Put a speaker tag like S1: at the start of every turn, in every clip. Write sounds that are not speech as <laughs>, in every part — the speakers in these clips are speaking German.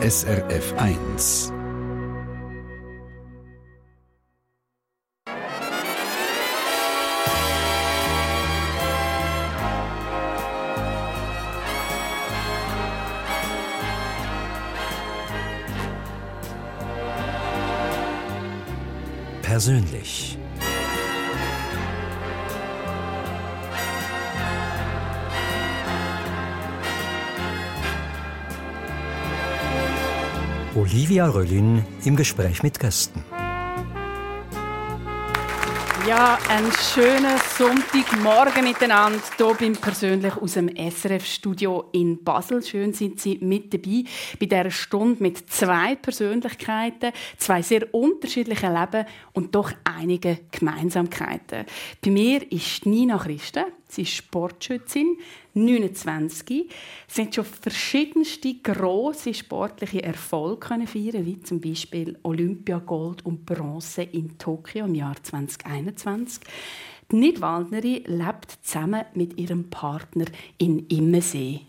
S1: SRF 1. Persönlich. Olivia Röllin im Gespräch mit Gästen.
S2: Ja, einen schönen Sonntagmorgen miteinander hier bin persönlich aus dem SRF-Studio in Basel. Schön sind Sie mit dabei bei dieser Stunde mit zwei Persönlichkeiten, zwei sehr unterschiedlichen Leben und doch einige Gemeinsamkeiten. Bei mir ist Nina Christen. Sie ist Sportschützin, 29. Sie hat schon verschiedenste grosse sportliche Erfolge feiern wie zum Beispiel Olympiagold und Bronze in Tokio im Jahr 2021. Die Nidwaldnerin lebt zusammen mit ihrem Partner in Immensee.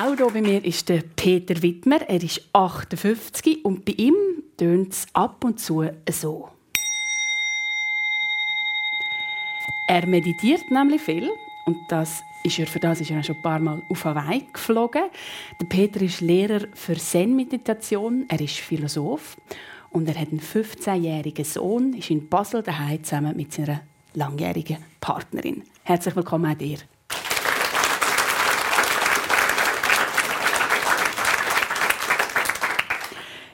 S2: Auch hier bei mir ist der Peter Wittmer. Er ist 58 und bei ihm tönt es ab und zu so. Er meditiert nämlich viel und das ist er, für das ist er schon ein paar Mal auf Hawaii geflogen. Der Peter ist Lehrer für Zen-Meditation, er ist Philosoph und er hat einen 15-jährigen Sohn, ist in Basel daheim zusammen mit seiner langjährigen Partnerin. Herzlich willkommen auch dir.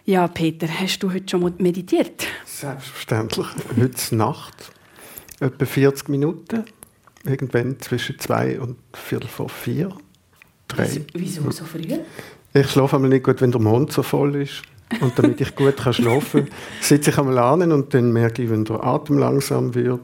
S2: Ja, Peter, hast du heute schon meditiert?
S3: Selbstverständlich. Heute Nacht etwa 40 Minuten. Irgendwann zwischen zwei und viertel vor vier.
S2: Drei. Wieso so früh?
S3: Ich schlafe einmal nicht gut, wenn der Mond so voll ist. Und damit ich gut kann schlafen kann, <laughs> sitze ich einmal an und dann merke ich, wenn der Atem langsam wird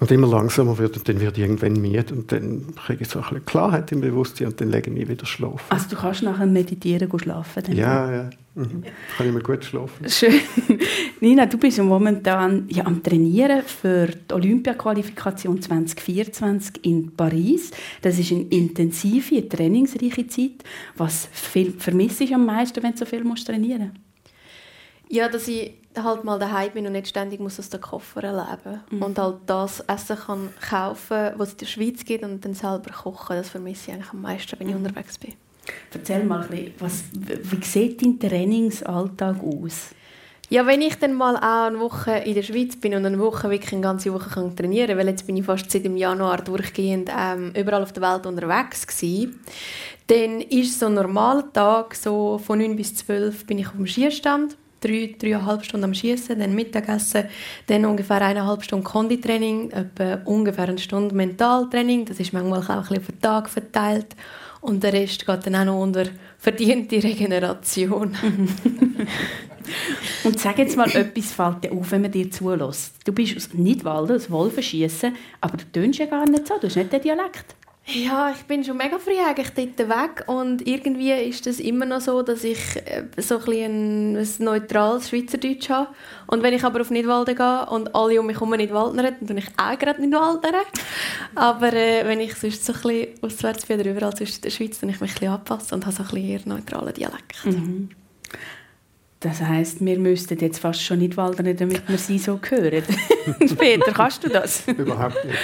S3: und immer langsamer wird und dann wird ich irgendwann müde und dann kriege ich so ein bisschen Klarheit im Bewusstsein und dann lege ich mich wieder schlafen.
S2: Also du kannst nachher meditieren und schlafen?
S3: Dann ja, ja. Mhm. Kann ich mal gut schlafen.
S2: Schön. <laughs> Nina, du bist momentan ja, am Trainieren für die Olympiaqualifikation 2024 in Paris. Das ist eine intensive, trainingsreiche Zeit. Was vermisst du am meisten, wenn du so viel musst trainieren musst?
S4: Ja, dass ich halt mal daheim bin und nicht ständig muss aus den Koffer leben mhm. und halt das Essen kann kaufen, was es in der Schweiz gibt und dann selber kochen. Das vermisse ich eigentlich am meisten, wenn ich mhm. unterwegs bin.
S2: Erzähl mal ein bisschen, was, wie sieht dein Trainingsalltag aus?
S4: Ja, wenn ich dann mal auch eine Woche in der Schweiz bin und eine Woche wirklich eine ganze Woche kann trainieren kann, weil jetzt bin ich fast seit dem Januar durchgehend ähm, überall auf der Welt unterwegs gewesen, dann ist so ein normaler Tag, so von 9 bis 12 bin ich auf dem Skistand, drei, dreieinhalb Stunden am Schießen, dann Mittagessen, dann ungefähr eineinhalb Stunden Konditraining, etwa ungefähr eine Stunde Mentaltraining, das ist manchmal auch ein bisschen auf den Tag verteilt und der Rest geht dann auch noch unter verdiente Regeneration. <laughs>
S2: und sag jetzt mal, etwas fällt dir auf, wenn man dir zulässt. Du bist aus Nidwalden, aus Wolfenschiessen, aber du tönst ja gar nicht so, du hast nicht den Dialekt.
S4: Ja, ich bin schon mega früh eigentlich dort weg und irgendwie ist es immer noch so, dass ich äh, so ein, ein neutrales Schweizerdeutsch habe. Und wenn ich aber auf Nidwalden gehe und alle um mich herum Nidwaldnern, dann tue ich auch gerade Nidwaldnern. aber äh, wenn ich sonst so ein bisschen auswärts bin oder überall sonst in der Schweiz, dann ich mich ein bisschen und habe so ein bisschen eher neutralen Dialekt. Mhm.
S2: Das heisst, wir müssten jetzt fast schon nicht waldern, damit wir sie so hören. <laughs> Peter, kannst du das?
S3: Überhaupt nicht.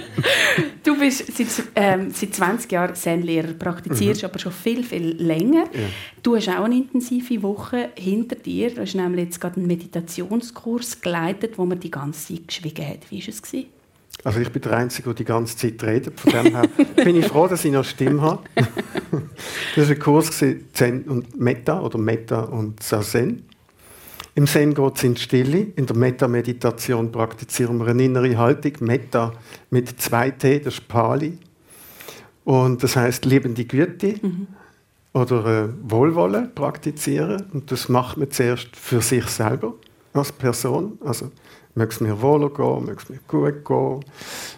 S3: <laughs>
S2: du bist seit, ähm, seit 20 Jahren Zen-Lehrer, praktizierst mhm. aber schon viel, viel länger. Ja. Du hast auch eine intensive Woche hinter dir. Du hast nämlich jetzt gerade einen Meditationskurs geleitet, wo man die ganze Zeit geschwiegen hat. Wie war es? Gewesen?
S3: Also ich bin der Einzige, der die ganze Zeit redet. Von dem her bin ich froh, dass ich noch Stimme habe. <laughs> das war ein Kurs Zen und Metta oder Metta und Zazen. Im Zen geht es in die Stille. In der Metta-Meditation praktizieren wir eine innere Haltung. Metta mit zwei T, das ist Pali. Und das heißt liebende Güte mhm. oder äh, Wohlwollen praktizieren. Und das macht man zuerst für sich selber als Person. Also möge es mir wohler gehen, möge es mir gut gehen,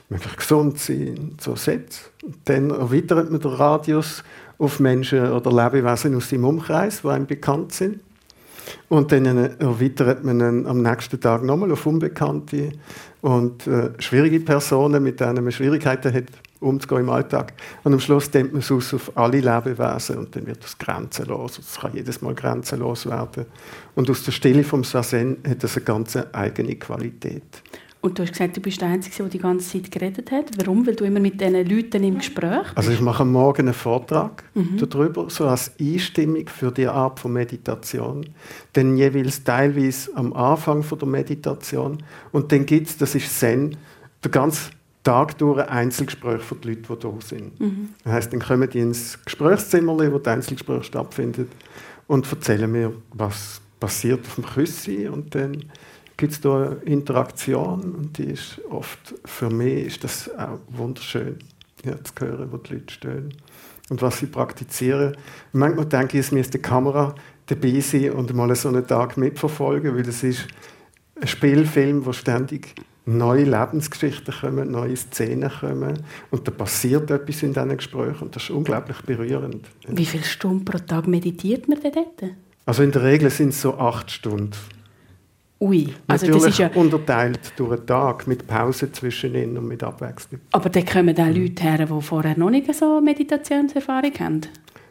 S3: möge ich gesund sein, so Sätze. Dann erweitert man den Radius auf Menschen oder Lebewesen aus dem Umkreis, die einem bekannt sind. Und dann erweitert man ihn am nächsten Tag nochmal auf Unbekannte und äh, schwierige Personen, mit denen man Schwierigkeiten hat, umzugehen im Alltag. Und am Schluss dehnt man es aus auf alle Lebewesen und dann wird das grenzenlos. Es kann jedes Mal grenzenlos werden. Und aus der Stille vom Sazen hat das eine ganz eigene Qualität.
S2: Und du hast gesagt, du bist der Einzige, der die ganze Zeit geredet hat. Warum? Weil du immer mit diesen Leuten im Gespräch bist?
S3: Also ich mache morgen einen Vortrag mhm. darüber, so als Einstimmung für die Art von Meditation. Dann jeweils teilweise am Anfang von der Meditation. Und dann gibt es, das ist Zen, der ganze Tag durch ein Einzelgespräch von den Leuten, die da sind. Mhm. Das heisst, dann kommen die ins Gesprächszimmer, wo das Einzelgespräch stattfindet, und erzählen mir, was passiert auf dem Küssi und dann gibt es da Interaktion und die ist oft, für mich ist das auch wunderschön, ja, zu hören, wo die Leute stehen und was sie praktizieren. manchmal denke ich, es müsste die Kamera dabei sein und mal so einen Tag mitverfolgen, weil es ist ein Spielfilm, wo ständig neue Lebensgeschichten kommen, neue Szenen kommen und da passiert etwas in diesen Gesprächen und das ist unglaublich berührend.
S2: Wie viele Stunden pro Tag meditiert man denn dort?
S3: Also in der Regel sind es so acht Stunden.
S2: Ui,
S3: also Natürlich das ist ja unterteilt durch einen Tag mit Pause zwischen ihnen und mit Abwechslung.
S2: Aber dann kommen auch Leute her, die vorher noch nicht so Meditationserfahrung haben.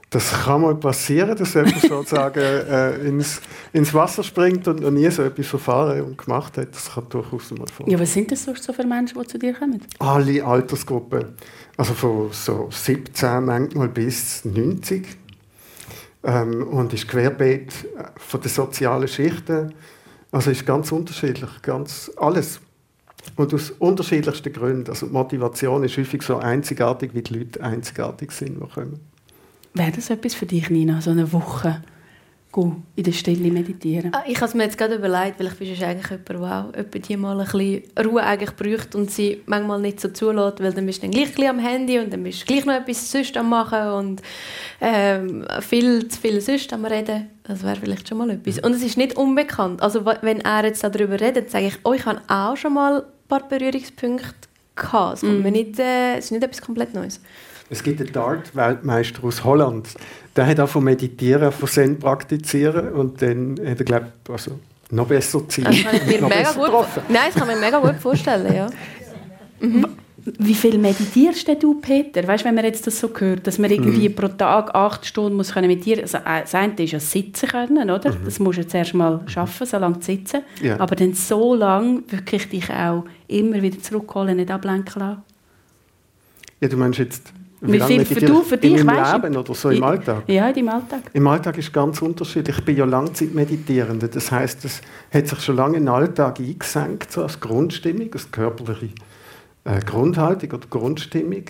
S3: Das kann mal passieren, dass jemand <laughs> sozusagen äh, ins, ins Wasser springt und noch nie so etwas erfahren und gemacht hat. Das kann durchaus mal vorkommen.
S2: Ja, was sind das sonst so für Menschen, die zu dir kommen?
S3: Alle Altersgruppen. Also von so 17 manchmal bis 90. Ähm, und ist querbeet äh, von den sozialen Schichten also ist ganz unterschiedlich, ganz alles. Und aus unterschiedlichsten Gründen. Also die Motivation ist häufig so einzigartig, wie die Leute einzigartig sind, die kommen.
S2: Wäre das etwas für dich, Nina, so eine Woche in der Stille meditieren?
S4: Ah, ich habe es mir jetzt gerade überlegt, weil ich bin eigentlich jemand, der auch etwa die mal ein bisschen Ruhe eigentlich braucht und sie manchmal nicht so zulässt, weil dann bist du dann gleich am Handy und dann bist du gleich noch etwas sonst am machen und ähm, viel zu viel sonst am reden. Das wäre vielleicht schon mal etwas. Und es ist nicht unbekannt. Also wenn er jetzt darüber redet, sage ich, oh, ich habe auch schon mal ein paar Berührungspunkte gehabt. Es, mm. nicht, äh, es ist nicht etwas komplett Neues.
S3: Es gibt einen Dart-Weltmeister aus Holland, der hat auch von Meditieren, von Zen praktizieren und dann hat er, glaube also noch besser Ziel.
S4: Das kann ich mir <laughs> mega gut, nein, das kann ich mir mega gut vorstellen, ja. <laughs>
S2: Mhm. Wie viel meditierst du, Peter? Weißt, wenn man jetzt das so hört, dass man irgendwie mhm. pro Tag acht Stunden muss können meditieren muss. Also, äh, das eine ist ja sitzen können, oder? Mhm. Das musst du jetzt erst mal schaffen, so lange zu sitzen. Ja. Aber dann so lange wirklich dich auch immer wieder zurückholen, nicht ablenken lassen.
S3: Ja, du meinst jetzt
S2: wie, viel für, du, für dich,
S3: in weißt Leben oder so im Alltag?
S2: Ja, im Alltag.
S3: Im Alltag ist ganz unterschiedlich. Ich bin ja Langzeitmeditierende. Das heißt, es hat sich schon lange in den Alltag eingesenkt, so als Grundstimmung, als körperliche äh, Grundhaltung oder Grundstimmung.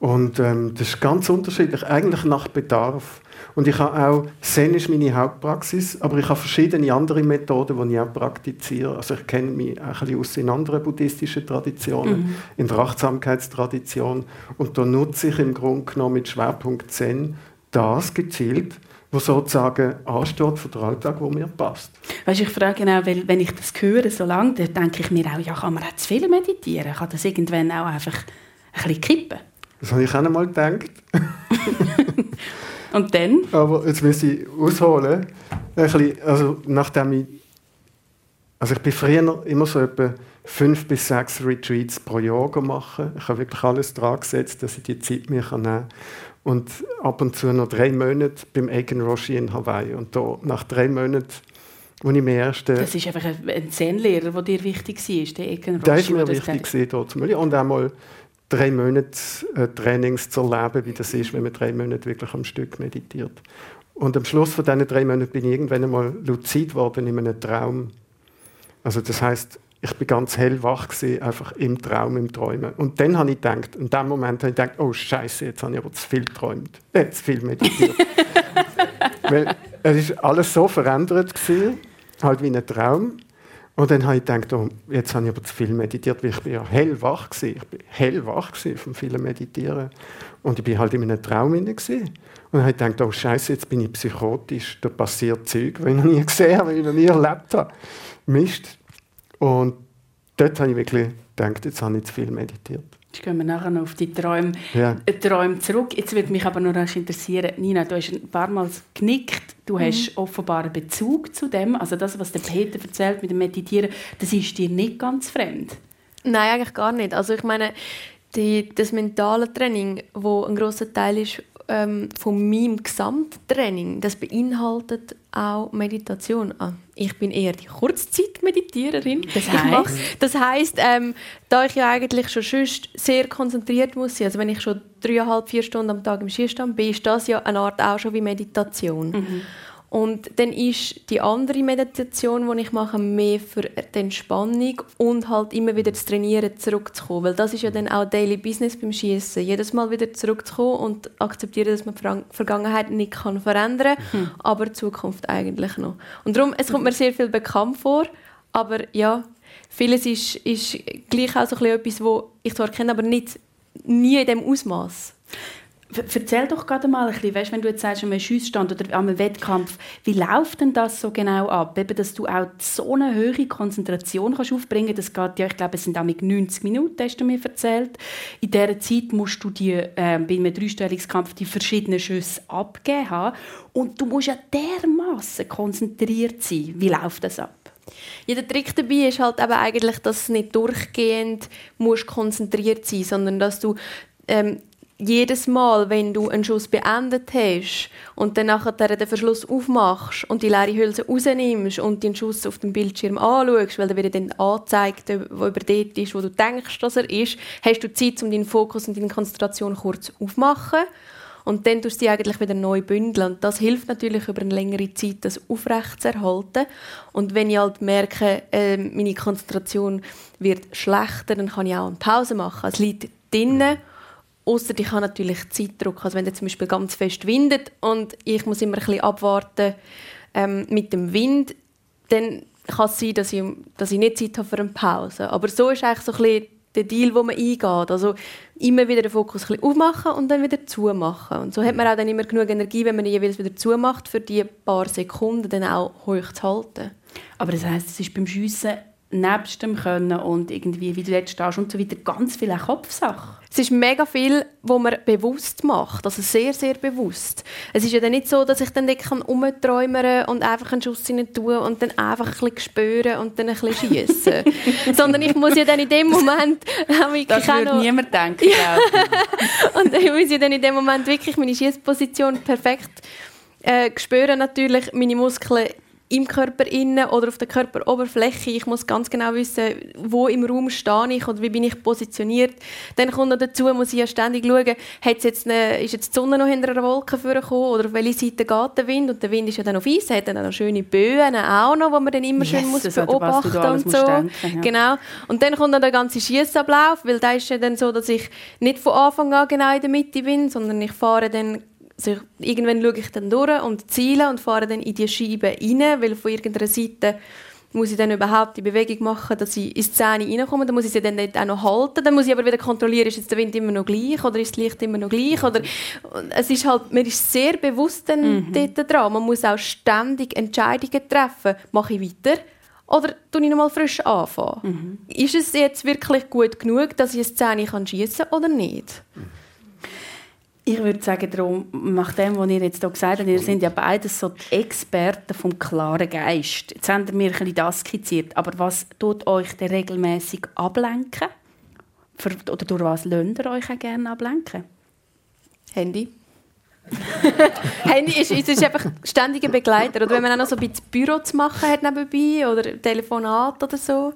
S3: Und ähm, das ist ganz unterschiedlich, eigentlich nach Bedarf. Und ich habe auch, Zen ist meine Hauptpraxis, aber ich habe verschiedene andere Methoden, die ich auch praktiziere. Also ich kenne mich auch ein bisschen aus in anderen buddhistischen Traditionen, mhm. in der Achtsamkeitstradition. Und da nutze ich im Grunde genommen mit Schwerpunkt Zen das gezielt, was sozusagen ansteht für den Alltag, der mir passt.
S2: Weißt, ich frage auch, weil, wenn ich das höre so lange, dann denke ich mir auch, ja, kann man auch zu viel meditieren? Kann das irgendwann auch einfach ein bisschen kippen?
S3: Das habe ich auch einmal gedacht. <laughs>
S2: Und dann?
S3: Aber jetzt muss ich ausholen. Ein bisschen, also nachdem ich, also ich bin früher immer so etwa fünf bis sechs Retreats pro Jahr machen. Ich habe wirklich alles dran gesetzt, dass ich die Zeit mir nehmen kann. Und ab und zu noch drei Monate beim Eigen Roshi in Hawaii. Und da, nach drei Monaten, wo ich mir erste...
S2: Das ist einfach ein Zen-Lehrer, der dir wichtig war, der Eigen Roshi.
S3: Der ist mir wichtig, dort. Und einmal drei Monate äh, Trainings zu erleben, wie das ist, wenn man drei Monate wirklich am Stück meditiert. Und am Schluss von diesen drei Monaten bin ich irgendwann einmal luzid worden in einem Traum. Also das heißt, ich bin ganz hellwach gewesen, einfach im Traum, im Träumen. Und dann habe ich gedacht, in dem Moment habe ich gedacht, oh Scheiße, jetzt habe ich aber zu viel geträumt, äh, zu viel meditiert. <laughs> Weil es ist alles so verändert gewesen, halt wie ein Traum. Und dann habe ich gedacht, oh, jetzt habe ich aber zu viel meditiert, weil ich bin ja hellwach gewesen. Ich bin hellwach gewesen vom vielen Meditieren. Und ich bin halt in einem Traum inne Und dann habe ich gedacht, oh Scheiße, jetzt bin ich psychotisch, da passiert Zeug, die ich noch nie gesehen habe, die ich noch nie erlebt habe. Mist. Und dort habe ich wirklich gedacht, jetzt habe ich zu viel meditiert.
S2: Jetzt gehen wir nachher noch auf die Träume,
S3: Ja.
S2: äh, Träume zurück. Jetzt würde mich aber noch interessieren, Nina, du hast ein paar Mal genickt. Du hast offenbar einen Bezug zu dem. Also das, was der Peter erzählt mit dem Meditieren, das ist dir nicht ganz fremd.
S4: Nein, eigentlich gar nicht. Also ich meine, die, das mentale Training, wo ein großer Teil ist ähm, von meinem Gesamttraining, das beinhaltet auch Meditation. Ah, ich bin eher die Kurzzeitmeditiererin.
S2: Das heisst,
S4: ähm, da ich ja eigentlich schon sonst sehr konzentriert muss sein, also wenn ich schon dreieinhalb, vier Stunden am Tag im Skistand bin, ist das ja eine Art auch schon wie Meditation. Und dann ist die andere Meditation, die ich mache, mehr für die Entspannung und halt immer wieder das Trainieren zurückzukommen. Weil das ist ja dann auch Daily Business beim Schießen. Jedes Mal wieder zurückzukommen und akzeptieren, dass man die Vergangenheit nicht kann verändern kann, aber die Zukunft eigentlich noch. Und darum, es kommt mir sehr viel bekannt vor, aber ja, vieles ist, ist gleich auch so ein bisschen etwas, wo ich zwar kenne, aber nicht nie in dem Ausmaß.
S2: Erzähl doch gerade mal ein bisschen, weißt, wenn du jetzt sagst, am Schussstand oder am Wettkampf, wie läuft denn das so genau ab? Eben, dass du auch so eine hohe Konzentration kannst aufbringen kannst. Das geht ja, ich glaube, es sind damit 90 Minuten, hast du mir erzählt. In dieser Zeit musst du die, äh, bei einem Dreistellungskampf die verschiedenen Schüsse abgeben haben. Und du musst ja dermaßen konzentriert sein. Wie läuft das ab?
S4: Ja, der Trick dabei ist halt eben eigentlich, dass du nicht durchgehend musst konzentriert sein sondern dass du ähm, jedes Mal, wenn du einen Schuss beendet hast und dann nachher den Verschluss aufmachst und die leere Hülse rausnimmst und den Schuss auf dem Bildschirm anschaust, weil der wieder dann anzeigt, wo über dort ist, wo du denkst, dass er ist, hast du Zeit, um deinen Fokus und deine Konzentration kurz aufzumachen. Und dann tust du sie eigentlich wieder neu bündeln. Und das hilft natürlich über eine längere Zeit, das aufrechtzuerhalten. Und wenn ich halt merke, äh, meine Konzentration wird schlechter, dann kann ich auch eine Pause machen. Es liegt drinnen. Ausser ich habe natürlich Zeitdruck. Also wenn es zum Beispiel ganz fest windet und ich muss immer ein bisschen abwarten ähm, mit dem Wind, dann kann es sein, dass ich, dass ich nicht Zeit habe für eine Pause. Aber so ist eigentlich so ein bisschen der Deal, wo man eingeht. Also immer wieder den Fokus ein bisschen aufmachen und dann wieder zumachen. Und so hat man auch dann immer genug Energie, wenn man jeweils wieder zumacht, für die paar Sekunden dann auch hoch zu halten.
S2: Aber das heisst, es ist beim Schiessen nebst dem Können und irgendwie, wie du jetzt stehst und so weiter, ganz viel eine Kopfsache.
S4: Es ist mega viel, wo man bewusst macht, also sehr, sehr bewusst. Es ist ja dann nicht so, dass ich dann dort kann und einfach einen Schuss rein tue und dann einfach ein bisschen spüren und dann ein bisschen schiessen. <laughs> Sondern ich muss ja dann in dem Moment
S2: Das
S4: auch
S2: würde
S4: noch...
S2: niemand denken. <laughs>
S4: Und ich muss ja dann in dem Moment wirklich meine Schießposition perfekt äh, spüren natürlich meine Muskeln im Körper innen oder auf der Körperoberfläche. Ich muss ganz genau wissen, wo im Raum stehe ich und wie bin ich positioniert. Dann kommt noch dazu, muss ich ja ständig schauen, hat's jetzt eine, ist jetzt die Sonne noch hinter einer Wolke vorgekommen oder auf welche Seite geht der Wind? Und der Wind ist ja dann auf Eis, hat dann auch noch schöne Böen auch noch, die man dann immer schön muss
S2: oder was du
S4: beobachten
S2: alles
S4: und so.
S2: denken, ja.
S4: Genau. Und dann kommt dann der ganze Schiessablauf, weil da ist ja dann so, dass ich nicht von Anfang an genau in der Mitte bin, sondern ich fahre dann also ich, irgendwann schaue ich dann durch und ziele und fahre dann in die Scheibe rein, weil von irgendeiner Seite muss ich dann überhaupt die Bewegung machen, dass ich ins Zähne reinkomme. Dann muss ich sie dann auch noch halten. Dann muss ich aber wieder kontrollieren, ist jetzt der Wind immer noch gleich oder ist das Licht immer noch gleich. Oder, es ist halt, man ist sehr bewusst dann dort dran. Man muss auch ständig Entscheidungen treffen. Mache ich weiter? Oder tue ich nochmal frisch anfangen? Ist es jetzt wirklich gut genug, dass ich eine Szene schiessen kann oder nicht?
S2: Ich würde sagen, darum, nach dem, was ihr jetzt hier gesagt habt, ihr seid ja beides so die Experten vom klaren Geist. Jetzt habt ihr mir ein bisschen das skizziert. Aber was tut euch denn regelmäßig ablenken? Oder durch was lasst ihr euch auch gerne ablenken?
S4: Handy. <laughs> Handy ist, ist, ist einfach ständiger Begleiter. Oder wenn man auch noch so ein bisschen Büro zu machen hat nebenbei oder Telefonat oder so.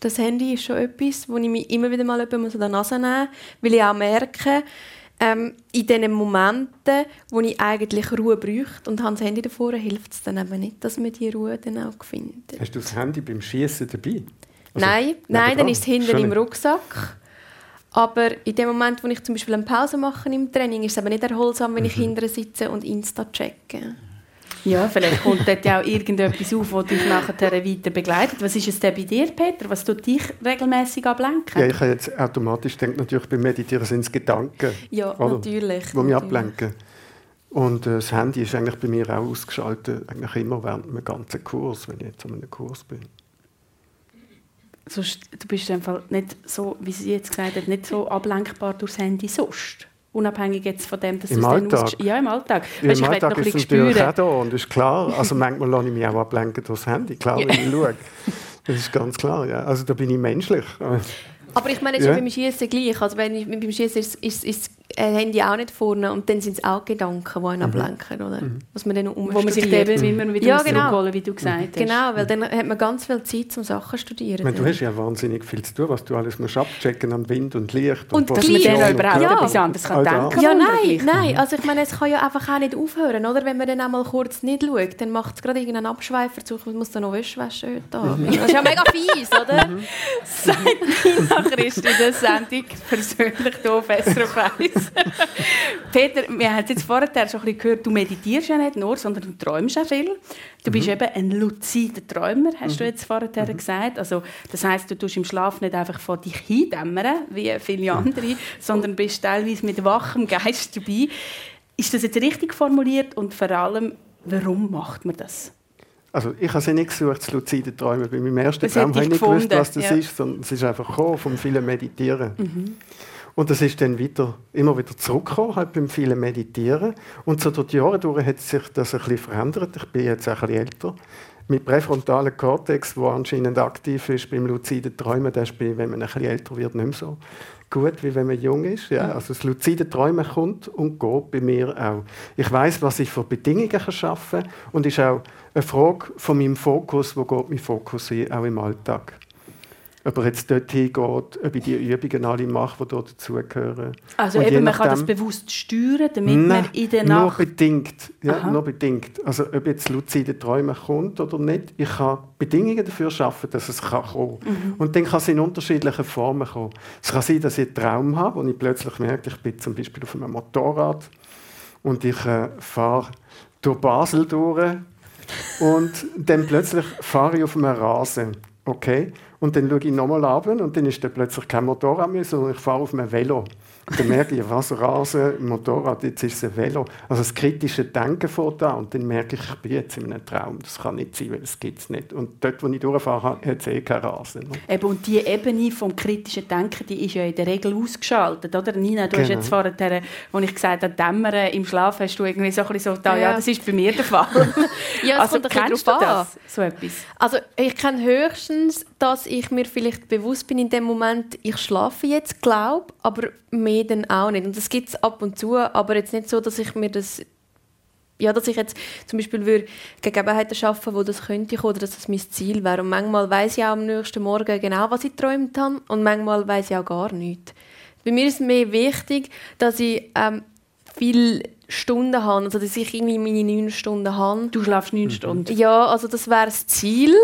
S4: Das Handy ist schon etwas, wo ich mich immer wieder mal an der Nase nehmen muss, weil ich auch merke, ähm, in den Momenten, wo ich eigentlich Ruhe bräuchte und habe das Handy davor, hilft es dann eben nicht, dass man die Ruhe dann auch findet.
S3: Hast du das Handy beim Schießen dabei? Also,
S4: nein, nein, dann ist es hinten im. Rucksack. Aber in dem Moment, wo ich zum Beispiel eine Pause mache im Training, ist es aber nicht erholsam, wenn ich hinten sitze und Insta checke.
S2: Ja, vielleicht kommt dort ja auch irgendetwas auf, das dich nachher weiter begleitet. Was ist es denn bei dir, Peter? Was tut dich regelmäßig ablenken?
S3: Ja, ich habe jetzt automatisch denkt natürlich beim Meditieren sind es Gedanken,
S4: Ja,
S3: Oder?
S4: natürlich.
S3: die mich ablenken. Und äh, das Handy ist eigentlich bei mir auch ausgeschaltet, eigentlich immer während dem ganzen Kurs, wenn ich jetzt an einem Kurs bin.
S2: sonst, du bist einfach nicht so, wie sie jetzt gesagt hat, nicht so ablenkbar durchs Handy sonst. Unabhängig jetzt von dem, dass
S3: Im Alltag?
S2: Ja, im Alltag.
S3: Ja,
S2: Weisst,
S3: Im Alltag
S2: noch
S3: ist es natürlich
S2: spüren.
S3: auch da und ist klar. <laughs> Also manchmal lasse ich mich auch ablenken durchs Handy, klar, wenn ich schaue. Das ist ganz klar, ja. Also da bin ich menschlich. <laughs>
S4: Aber ich meine, es
S3: Ja.
S4: ist beim Schießen gleich. Also wenn ich, beim Schießen ist, ist, ist das Handy auch nicht vorne und dann sind es auch Gedanken, die einen ablenken, oder? Was man dann
S2: Wo man sich
S4: umstudiert.
S2: eben immer wieder
S4: Ja, genau.
S2: zurückholen, wie du gesagt hast.
S4: Genau, weil dann hat man ganz viel Zeit zum Sachen zu studieren.
S3: Ich meine, du hast ja wahnsinnig viel zu tun, was du alles musst abchecken an Wind und Licht
S4: Und
S2: Dass man dann
S4: Ja.
S2: auch überhaupt
S4: Ja.
S2: etwas anderes kann denken
S4: Ja, nein, nein. Also ich meine, es kann ja einfach auch nicht aufhören, oder? Wenn man dann einmal kurz nicht schaut, dann macht es gerade irgendeinen Abschweifer zu, ich muss dann noch Wäsche waschen heute Abend. Das ist ja mega fies, oder? <laughs>
S2: Sagt <laughs> Nina Christ in der Sendung persönlich hier auf SRF 1. <laughs> Peter, wir haben jetzt vorher schon ein bisschen gehört, du meditierst ja nicht nur, sondern du träumst auch viel. Du bist eben ein luzider Träumer, hast du jetzt vorher gesagt. Also, das heisst, du tust im Schlaf nicht einfach vor dich hindämmern, wie viele andere, sondern bist teilweise mit wachem Geist dabei. Ist das jetzt richtig formuliert und vor allem, warum macht man das?
S3: Also ich habe sie nicht gesucht, das lucide Träumen. Bei meinem ersten
S2: Das
S3: Traum habe
S2: ich
S3: ich nicht gewusst, was das
S2: ja.
S3: ist, sondern es ist einfach gekommen, vom vielen Meditieren.
S2: Mhm.
S3: Und das ist dann wieder, immer wieder zurückgekommen, halt beim vielen Meditieren. Und so durch die Jahre durch hat sich das ein bisschen verändert. Ich bin jetzt auch ein bisschen älter. Mit präfrontalen Kortex, der anscheinend aktiv ist beim luziden Träumen, das ist, wenn man ein bisschen älter wird, nicht mehr so gut, wie wenn man jung ist. Ja, also das luzide Träumen kommt und geht bei mir auch. Ich weiß, was ich für Bedingungen kann schaffen kann und ist auch eine Frage von meinem Fokus, wo geht mein Fokus hin, auch im Alltag. Ob er jetzt dorthin geht, ob ich die Übungen alle mache, die dort dazugehören.
S2: Also
S3: Und
S2: eben, man kann das bewusst steuern, damit
S3: Nein,
S2: man in der
S3: nur
S2: Nacht...
S3: bedingt. Ja,
S2: Aha.
S3: nur bedingt. Also ob jetzt luzide Träume kommt oder nicht, ich kann Bedingungen dafür schaffen, dass es kann kommen
S2: Mhm.
S3: Und dann kann es in unterschiedlichen Formen kommen. Es kann sein, dass ich einen Traum habe, wo ich plötzlich merke, ich bin zum Beispiel auf einem Motorrad und ich äh, fahre durch Basel durch und dann plötzlich fahre ich auf einem Rasen. Okay? Und dann schaue ich nochmal runter und dann ist da plötzlich kein Motorrad mehr, sondern ich fahre auf einem Velo. Und dann merke ich, was Rasen, Motorrad, jetzt ist es ein Velo. Also das kritische Denken vor da und dann merke ich, ich bin jetzt in einem Traum. Das kann nicht sein, weil das gibt es nicht. Und dort, wo ich durchfahre, hat es eh keinen Rasen.
S2: Eben, und die Ebene vom kritischen Denken, die ist ja in der Regel ausgeschaltet, oder? Nina, du hast
S3: Genau.
S2: jetzt vorher, als ich gesagt habe, Dämmern im Schlaf, hast du irgendwie so ein bisschen so gedacht, ja,
S4: Ja.
S2: das ist bei mir der Fall. <laughs>
S4: Ja, es
S2: also, kennst du das, so etwas?
S4: Also ich kenne höchstens, dass ich mir vielleicht bewusst bin in dem Moment, ich schlafe jetzt, glaube, aber mehr dann auch nicht. Und das gibt es ab und zu, aber jetzt nicht so, dass ich mir das ja, dass ich jetzt zum Beispiel würde Gegebenheiten schaffen, wo das könnte kommen, oder dass das mein Ziel wäre. Und manchmal weiß ich auch am nächsten Morgen genau, was ich geträumt habe, und manchmal weiß ich auch gar nichts. Bei mir ist es mehr wichtig, dass ich ähm, viele Stunden habe, also dass ich irgendwie meine neun Stunden habe.
S2: Du schlafst neun Stunden.
S4: Ja, also das wäre das Ziel.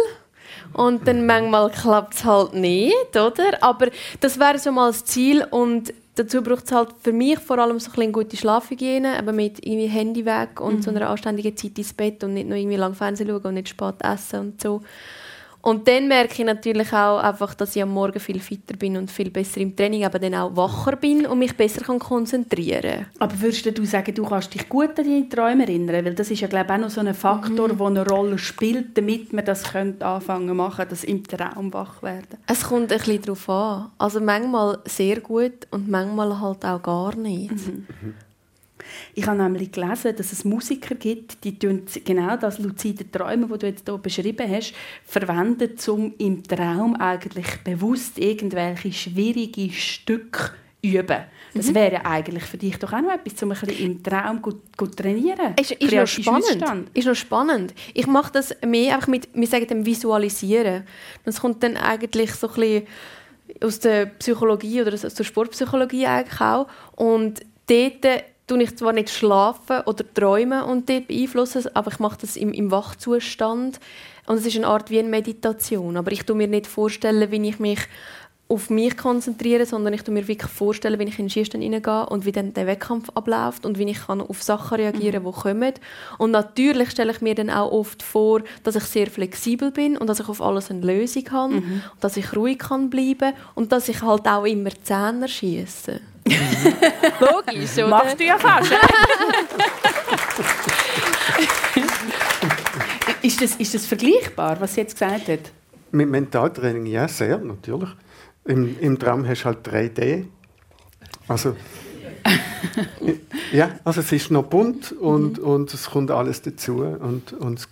S4: Und dann manchmal klappt es halt nicht, oder? Aber das wäre so mal das Ziel und dazu braucht es halt für mich vor allem so ein bisschen eine gute Schlafhygiene, aber mit irgendwie Handy weg und so einer anständigen Zeit ins Bett und nicht nur irgendwie lang Fernsehen schauen und nicht spät essen und so. Und dann merke ich natürlich auch einfach, dass ich am Morgen viel fitter bin und viel besser im Training, aber dann auch wacher bin und mich besser kann konzentrieren
S2: Aber würdest du sagen, du kannst dich gut an deine Träume erinnern? Weil das ist ja, glaube ich, auch noch so ein Faktor, der eine Rolle spielt, damit man das könnte anfangen machen, das im Traum wach werden.
S4: Es kommt ein bisschen darauf an. Also manchmal sehr gut und manchmal halt auch gar nicht.
S2: Ich habe nämlich gelesen, dass es Musiker gibt, die genau das luzide Träumen, das du jetzt hier beschrieben hast, verwenden, um im Traum eigentlich bewusst irgendwelche schwierige Stücke üben. Das wäre eigentlich für dich doch auch noch etwas, um ein bisschen im Traum gut, gut trainieren.
S4: Ist, ist noch spannend.
S2: Ausstand.
S4: Ist noch spannend. Ich mache das mehr einfach mit, wir sagen dem Visualisieren. Das kommt dann eigentlich so ein bisschen aus der Psychologie oder aus der Sportpsychologie eigentlich auch. Und dort tue ich zwar nicht schlafen oder träumen und dort beeinflussen, aber ich mache das im, im Wachzustand. Und es ist eine Art wie eine Meditation. Aber ich tue mir nicht vorstellen, wie ich mich auf mich konzentriere, sondern ich tue mir wirklich vorstellen, wenn ich in den Schießstand reingehe und wie dann der Wettkampf abläuft und wie ich kann auf Sachen reagieren kann, die kommen. Und natürlich stelle ich mir dann auch oft vor, dass ich sehr flexibel bin und dass ich auf alles eine Lösung habe und dass ich ruhig kann bleiben und dass ich halt auch immer Zähne schieße. Logisch, oder?
S2: Machst du ja fast. <laughs> ist, das, ist das vergleichbar, was sie jetzt gesagt hat?
S3: Mit Mentaltraining, ja, sehr, natürlich. Im, im Traum hast du halt 3D. Also, <laughs> ja, also es ist noch bunt und, mhm. und es kommt alles dazu. Und, und es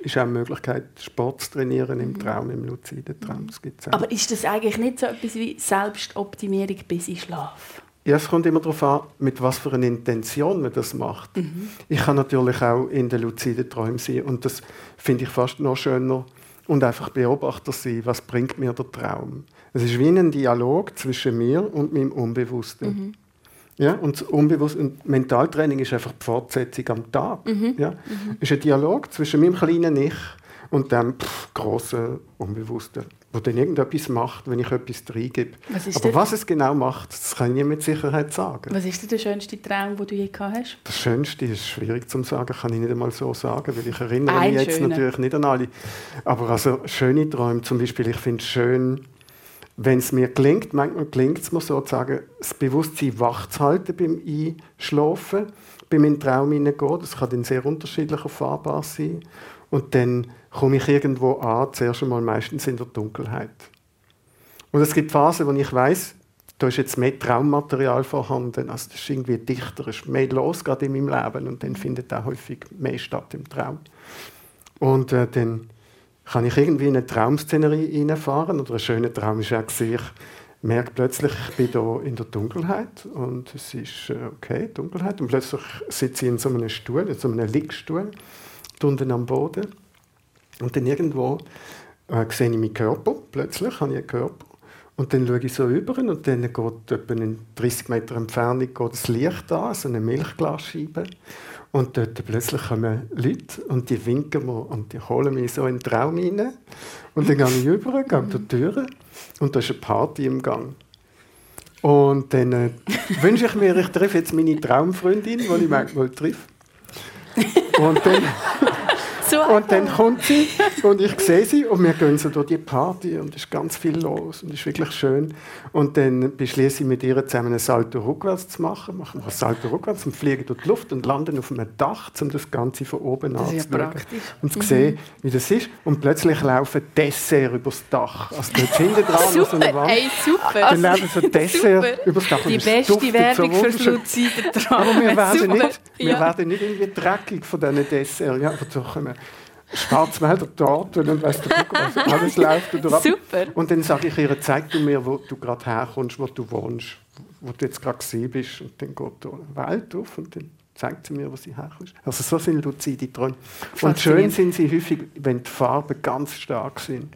S3: ist auch eine Möglichkeit, Sport zu trainieren im mhm. Traum, im luziden Traum. Das
S2: gibt's auch. Aber ist das eigentlich nicht so etwas wie Selbstoptimierung bis in Schlaf?
S3: Ja, es kommt immer darauf an, mit was für einer Intention man das macht. Mhm. Ich kann natürlich auch in den luziden Träumen sein und das finde ich fast noch schöner und einfach Beobachter sein, was bringt mir der Traum. Es ist wie ein Dialog zwischen mir und meinem Unbewussten. Mhm. Ja, und unbewusst und Mentaltraining ist einfach die Fortsetzung am Tag. Mhm. Ja, mhm. ist ein Dialog zwischen meinem kleinen Ich und dem pff, grossen Unbewussten, wo dann irgendetwas macht, wenn ich etwas reingebe. Was Aber was es genau macht, das kann ich mit Sicherheit sagen.
S2: Was ist der schönste Traum, den du je gehabt hast?
S3: Der schönste ist schwierig zu sagen, kann ich nicht einmal so sagen, weil ich erinnere Ein mich jetzt schöner. natürlich nicht an alle. Aber also schöne Träume zum Beispiel, ich finde es schön, wenn es mir gelingt, manchmal gelingt es mir sozusagen, das Bewusstsein wach zu halten beim Einschlafen, beim in den Traum hineingehen. Das kann dann sehr unterschiedlich erfahrbar sein. Und dann komme ich irgendwo an, zuerst einmal meistens in der Dunkelheit. Und es gibt Phasen, wo ich weiß, da ist jetzt mehr Traummaterial vorhanden. Also das ist irgendwie dichter, es ist mehr los gerade in meinem Leben und dann findet auch häufig mehr statt im Traum. Und äh, dann kann ich irgendwie in eine Traumszenerie reinfahren oder ein schöner Traum ist auch ich merke plötzlich, ich bin hier in der Dunkelheit und es ist äh, okay, Dunkelheit und plötzlich sitze ich in so einem Stuhl, in so einem Liegstuhl, unten am Boden und dann irgendwo äh, sehe ich meinen Körper, plötzlich habe ich einen Körper und dann schaue ich so über und dann geht etwa in 30 Meter Entfernung geht das Licht an, so eine Milchglasscheibe und dort plötzlich kommen Leute und die winken mir und die holen mich so in den Traum rein. Und dann gehe ich rüber, gehe durch die Tür und da ist eine Party im Gang. Und dann äh, wünsche ich mir, ich treffe jetzt meine Traumfreundin, die ich manchmal treffe. Un te... <laughs> so und dann kommt sie und ich sehe sie und wir gehen so durch die Party und es ist ganz viel los und es ist wirklich schön. Und dann beschließe ich mit ihr zusammen ein Salto rückwärts zu machen. Machen wir ein Salto rückwärts und fliegen durch die Luft und landen auf einem Dach, um das Ganze von oben anzuschauen. Und zu sehen, mhm. wie das ist. Und plötzlich laufen Dessert übers Dach. Also dort hinten dran
S2: super, so eine Wand. Ey, super.
S3: Dann laufen so <laughs> Dessert super. übers Dach.
S2: Die beste Werbung so für das Luzide
S3: Aber wir werden, <laughs> nicht, wir ja. werden nicht irgendwie dreckig von diesen Dessert. Ja, aber so können Schwarzwälder Torten und weißt du, was, alles läuft da
S2: Super.
S3: Und dann sage ich ihr, zeig du mir, wo du gerade herkommst, wo du wohnst, wo du jetzt gerade gesehen bist. Und dann geht die Welt auf und dann zeigt sie mir, wo sie herkommt. Also so sind luzide Träume. Und schön sind sie häufig, wenn die Farben ganz stark sind.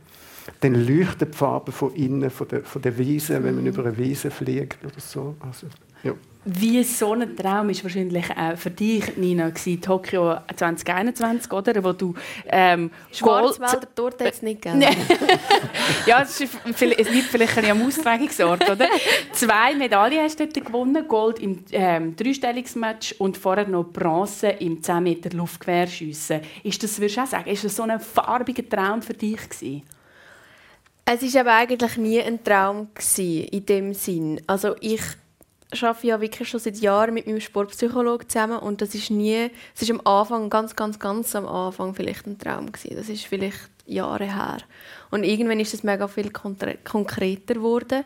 S3: Dann leuchten die Farben von innen, von der, von der Wiese, mhm. wenn man mhm. über eine Wiese fliegt oder so. Also, ja.
S2: Wie so ein Traum ist wahrscheinlich auch für dich, Nina, gewesen, Tokio 2021, oder? Wo du ähm,
S4: Schwarzwälder dort jetzt nicht gegeben. <laughs>
S2: ja, es, ist, es liegt vielleicht ein am Austragungsort, oder? Zwei Medaillen hast du dort gewonnen, Gold im ähm, Dreistellungsmatch und vorher noch Bronze im 10 Meter Luftquerschiessen. Ist das, würdest du auch sagen, ist das so ein farbiger Traum für dich gewesen?
S4: Es war aber eigentlich nie ein Traum gewesen, in dem Sinn. Also ich arbeite ja wirklich schon seit Jahren mit meinem Sportpsychologen zusammen und das ist nie, es ist am Anfang, ganz, ganz, ganz am Anfang vielleicht ein Traum gewesen. Das ist vielleicht Jahre her. Und irgendwann ist es mega viel konkreter geworden.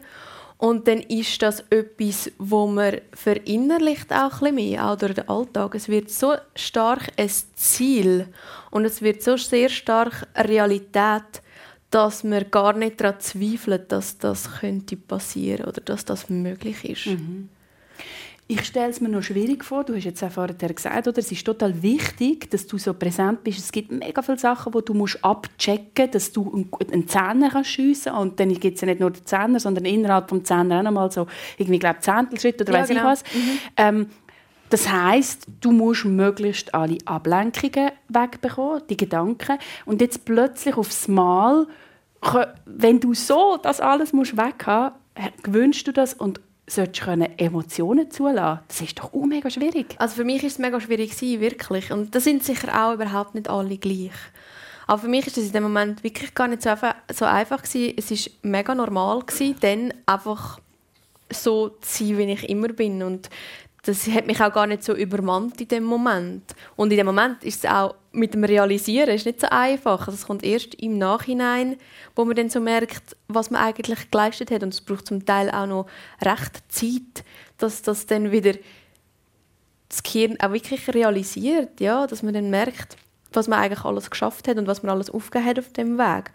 S4: Und dann ist das etwas, wo man verinnerlicht auch ein bisschen mehr, auch durch den Alltag. Es wird so stark ein Ziel und es wird so sehr stark eine Realität, dass man gar nicht daran zweifelt, dass das könnte passieren oder dass das möglich ist. Mhm.
S2: Ich stelle es mir noch schwierig vor. Du hast jetzt auch vorher gesagt, oder? es ist total wichtig, dass du so präsent bist. Es gibt mega viele Sachen, die du musst abchecken musst, dass du einen kannst schiessen kannst. Und dann gibt es ja nicht nur den Zehner, sondern innerhalb des Zehner auch nochmal so, irgendwie, glaube Zehntelschritt oder ja, weiß genau. ich was. Mhm. Ähm, das heißt, du musst möglichst alle Ablenkungen wegbekommen, die Gedanken. Und jetzt plötzlich aufs Mal, wenn du so das alles musst weghaben gewünscht du das und solltest können Emotionen zulassen. Das ist doch auch mega schwierig.
S4: Also für mich ist es mega schwierig wirklich. Und das sind sicher auch überhaupt nicht alle gleich. Aber für mich ist es in dem Moment wirklich gar nicht so einfach, so einfach gewesen. Es ist mega normal gewesen, dann einfach so zu sein, wie ich immer bin. Und das hat mich auch gar nicht so übermannt in dem Moment. Und in dem Moment ist es auch mit dem Realisieren ist nicht so einfach. Also es kommt erst im Nachhinein, wo man dann so merkt, was man eigentlich geleistet hat. Und es braucht zum Teil auch noch recht Zeit, dass das dann wieder das Gehirn auch wirklich realisiert, ja, dass man dann merkt, was man eigentlich alles geschafft hat und was man alles aufgegeben hat auf dem Weg.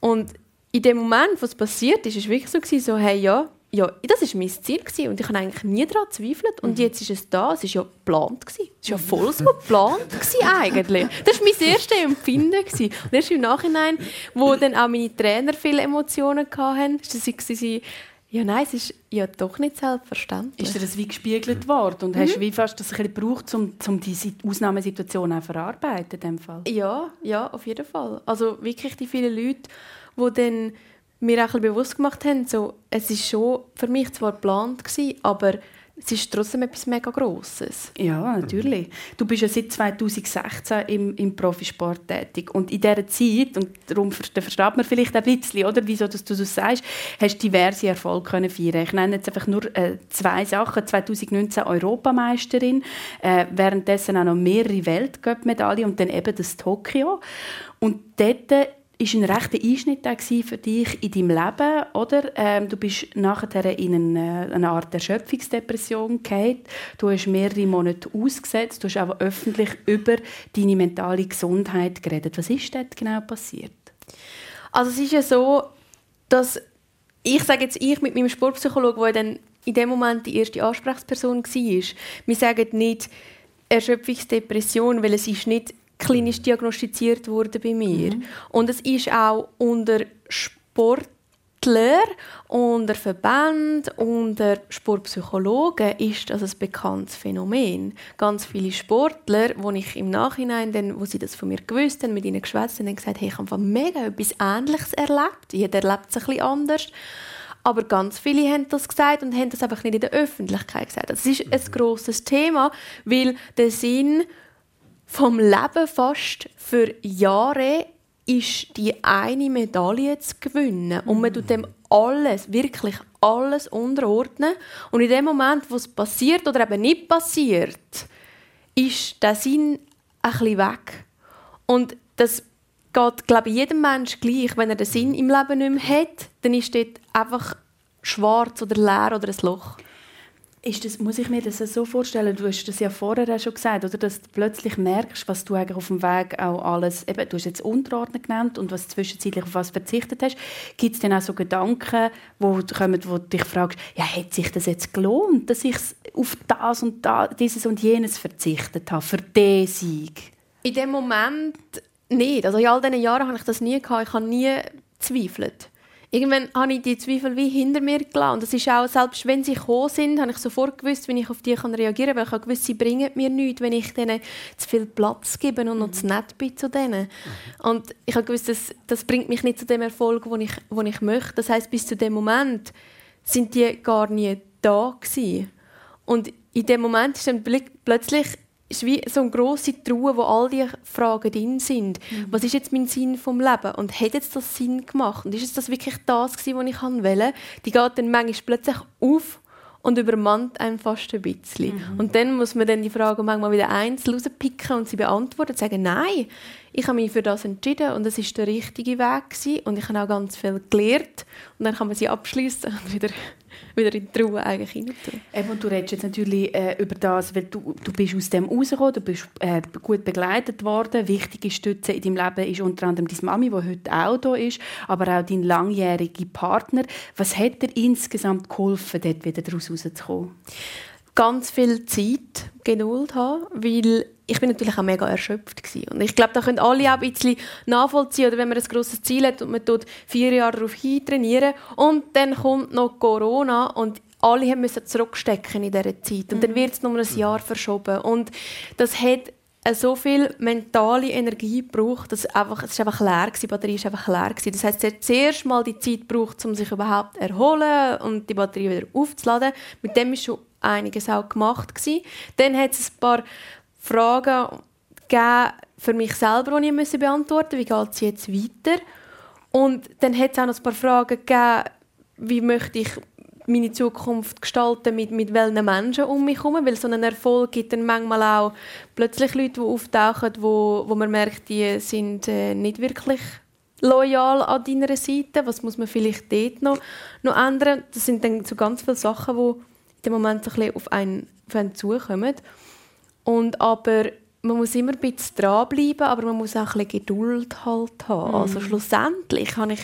S4: Und in dem Moment, was passiert ist, ist es wirklich so so hey ja, ja, das war mein Ziel gewesen und ich habe eigentlich nie daran gezweifelt. Und mhm. jetzt ist es da, es war ja geplant. Es war ja voll so geplant <laughs> eigentlich. Das war mein erstes Empfinden. Gewesen. Und erst im Nachhinein, wo dann auch meine Trainer viele Emotionen hatten, war sie ja, nein, es ist ja doch nicht selbstverständlich.
S2: Ist dir das wie gespiegelt worden und mhm. hast du wie fast das ein gebraucht, um, um diese Ausnahmesituation auch verarbeiten in dem Fall?
S4: Ja, ja, auf jeden Fall. Also wirklich die vielen Leute, die dann mir auch bewusst gemacht haben, so, es ist schon für mich zwar geplant gewesen, aber es ist trotzdem etwas mega Grosses.
S2: Ja, natürlich. Du bist ja seit 2016 im, im Profisport tätig. Und in dieser Zeit, und darum versteht man vielleicht ein bisschen, oder, wieso dass du das sagst, hast du diverse Erfolge können feiern Ich nenne jetzt einfach nur äh, zwei Sachen. 2019 Europameisterin, äh, währenddessen auch noch mehrere Weltcup-Medaillen und dann eben das Tokio. Und dort ist ein rechter Einschnitt für dich in deinem Leben, oder? Ähm, du bist nachher in eine, eine Art Erschöpfungsdepression gefallen. Du hast mehrere Monate ausgesetzt. Du hast aber öffentlich über deine mentale Gesundheit geredet. Was ist dort genau passiert?
S4: Also es ist ja so, dass ich sage jetzt ich mit meinem Sportpsychologen, der dann in dem Moment die erste Ansprechperson war, wir sagen nicht Erschöpfungsdepression, weil es ist nicht klinisch diagnostiziert wurde bei mir. Mhm. Und es ist auch unter Sportler, unter Verbänden, unter Sportpsychologen ist das ein bekanntes Phänomen. Ganz viele Sportler, wo ich im Nachhinein, dann, wo sie das von mir gewusst haben, mit ihnen geschwätzt haben, haben gesagt, hey, ich habe mega etwas Ähnliches erlebt. Jeder erlebt es ein bisschen anders. Aber ganz viele haben das gesagt und haben das einfach nicht in der Öffentlichkeit gesagt. Das ist ein grosses Thema, weil der Sinn vom Leben fast für Jahre ist die eine Medaille zu gewinnen. Und man tut dem alles, wirklich alles unterordnen. Und in dem Moment, wo es passiert oder eben nicht passiert, ist der Sinn ein bisschen weg. Und das geht, glaube ich, jedem Menschen gleich. Wenn er den Sinn im Leben nicht mehr hat, dann ist dort einfach schwarz oder leer oder ein Loch.
S2: Ist das, muss ich mir das so vorstellen, du hast das ja vorher schon gesagt, oder, dass du plötzlich merkst, was du eigentlich auf dem Weg auch alles, eben, du hast jetzt Unterordnen genannt und was zwischenzeitlich auf was verzichtet hast, gibt es dann auch so Gedanken, wo kommen, wo du dich fragst, ja, hat sich das jetzt gelohnt, dass ich auf das und das, dieses und jenes verzichtet habe, für diesen Sieg?
S4: In dem Moment nicht. Also in all diesen Jahren habe ich das nie gehabt. Ich habe nie gezweifelt irgendwann habe ich die Zweifel wie hinter mir gelassen. Und das ist auch, selbst wenn sie gekommen sind, habe ich sofort gewusst, wie ich auf die kann reagieren kann, weil ich habe gewusst, sie bringen mir nichts, wenn ich denen zu viel Platz gebe und noch zu nett bin zu denen. Mhm. Und ich habe gewusst, das, das bringt mich nicht zu dem Erfolg, den ich, den ich möchte. Das heißt, bis zu dem Moment sind die gar nie da gewesen. Und in dem Moment ist dann plötzlich ist wie so eine grosse Truhe, wo all diese Fragen drin sind. Mhm. Was ist jetzt mein Sinn vom Leben? Und hat jetzt das Sinn gemacht? Und ist es das wirklich das gewesen, was ich wollte? Die geht dann manchmal plötzlich auf und übermannt einem fast ein bisschen. Mhm. Und dann muss man dann die Fragen manchmal wieder einzeln rauspicken und sie beantworten und sagen, nein, ich habe mich für das entschieden und es ist der richtige Weg gewesen. und ich habe auch ganz viel gelernt und dann kann man sie abschließen und wieder wieder in die Ruhe eigentlich rein
S2: Eben, du redest jetzt natürlich äh, über das, weil du, du bist aus dem rausgekommen, du bist äh, gut begleitet worden. Wichtige Stütze in deinem Leben ist unter anderem deine Mami, die heute auch da ist, aber auch dein langjähriger Partner. Was hat dir insgesamt geholfen, dort wieder daraus rauszukommen?
S4: Ganz viel Zeit Geduld haben, weil ich bin natürlich auch mega erschöpft gewesen. und ich glaube, da können alle auch ein bisschen nachvollziehen, oder wenn man ein grosses Ziel hat und man tut vier Jahre darauf hin trainieren und dann kommt noch Corona und alle müssen zurückstecken in dieser Zeit und mhm. dann wird es noch ein Jahr verschoben und das hat so viel mentale Energie gebraucht, dass einfach, es ist einfach leer gewesen, die Batterie ist einfach leer gewesen. Das heißt, es hat zuerst mal die Zeit gebraucht, um sich überhaupt zu erholen und die Batterie wieder aufzuladen. Mit dem ist schon einiges auch gemacht gewesen. Dann hat es ein paar Fragen gegeben für mich selber, die ich müssen beantworten musste. Wie geht es jetzt weiter? Und dann hat es auch noch ein paar Fragen gegeben, wie möchte ich meine Zukunft gestalten, mit, mit welchen Menschen um mich herum, weil so ein Erfolg gibt dann manchmal auch plötzlich Leute, die auftauchen, wo, wo man merkt, die sind äh, nicht wirklich loyal an deiner Seite, was muss man vielleicht dort noch, noch ändern. Das sind dann so ganz viele Sachen, die in dem Moment so ein bisschen auf einen, auf einen zukommen. Und aber man muss immer ein bisschen dranbleiben, aber man muss auch ein bisschen Geduld halt haben. Mhm. Also schlussendlich habe ich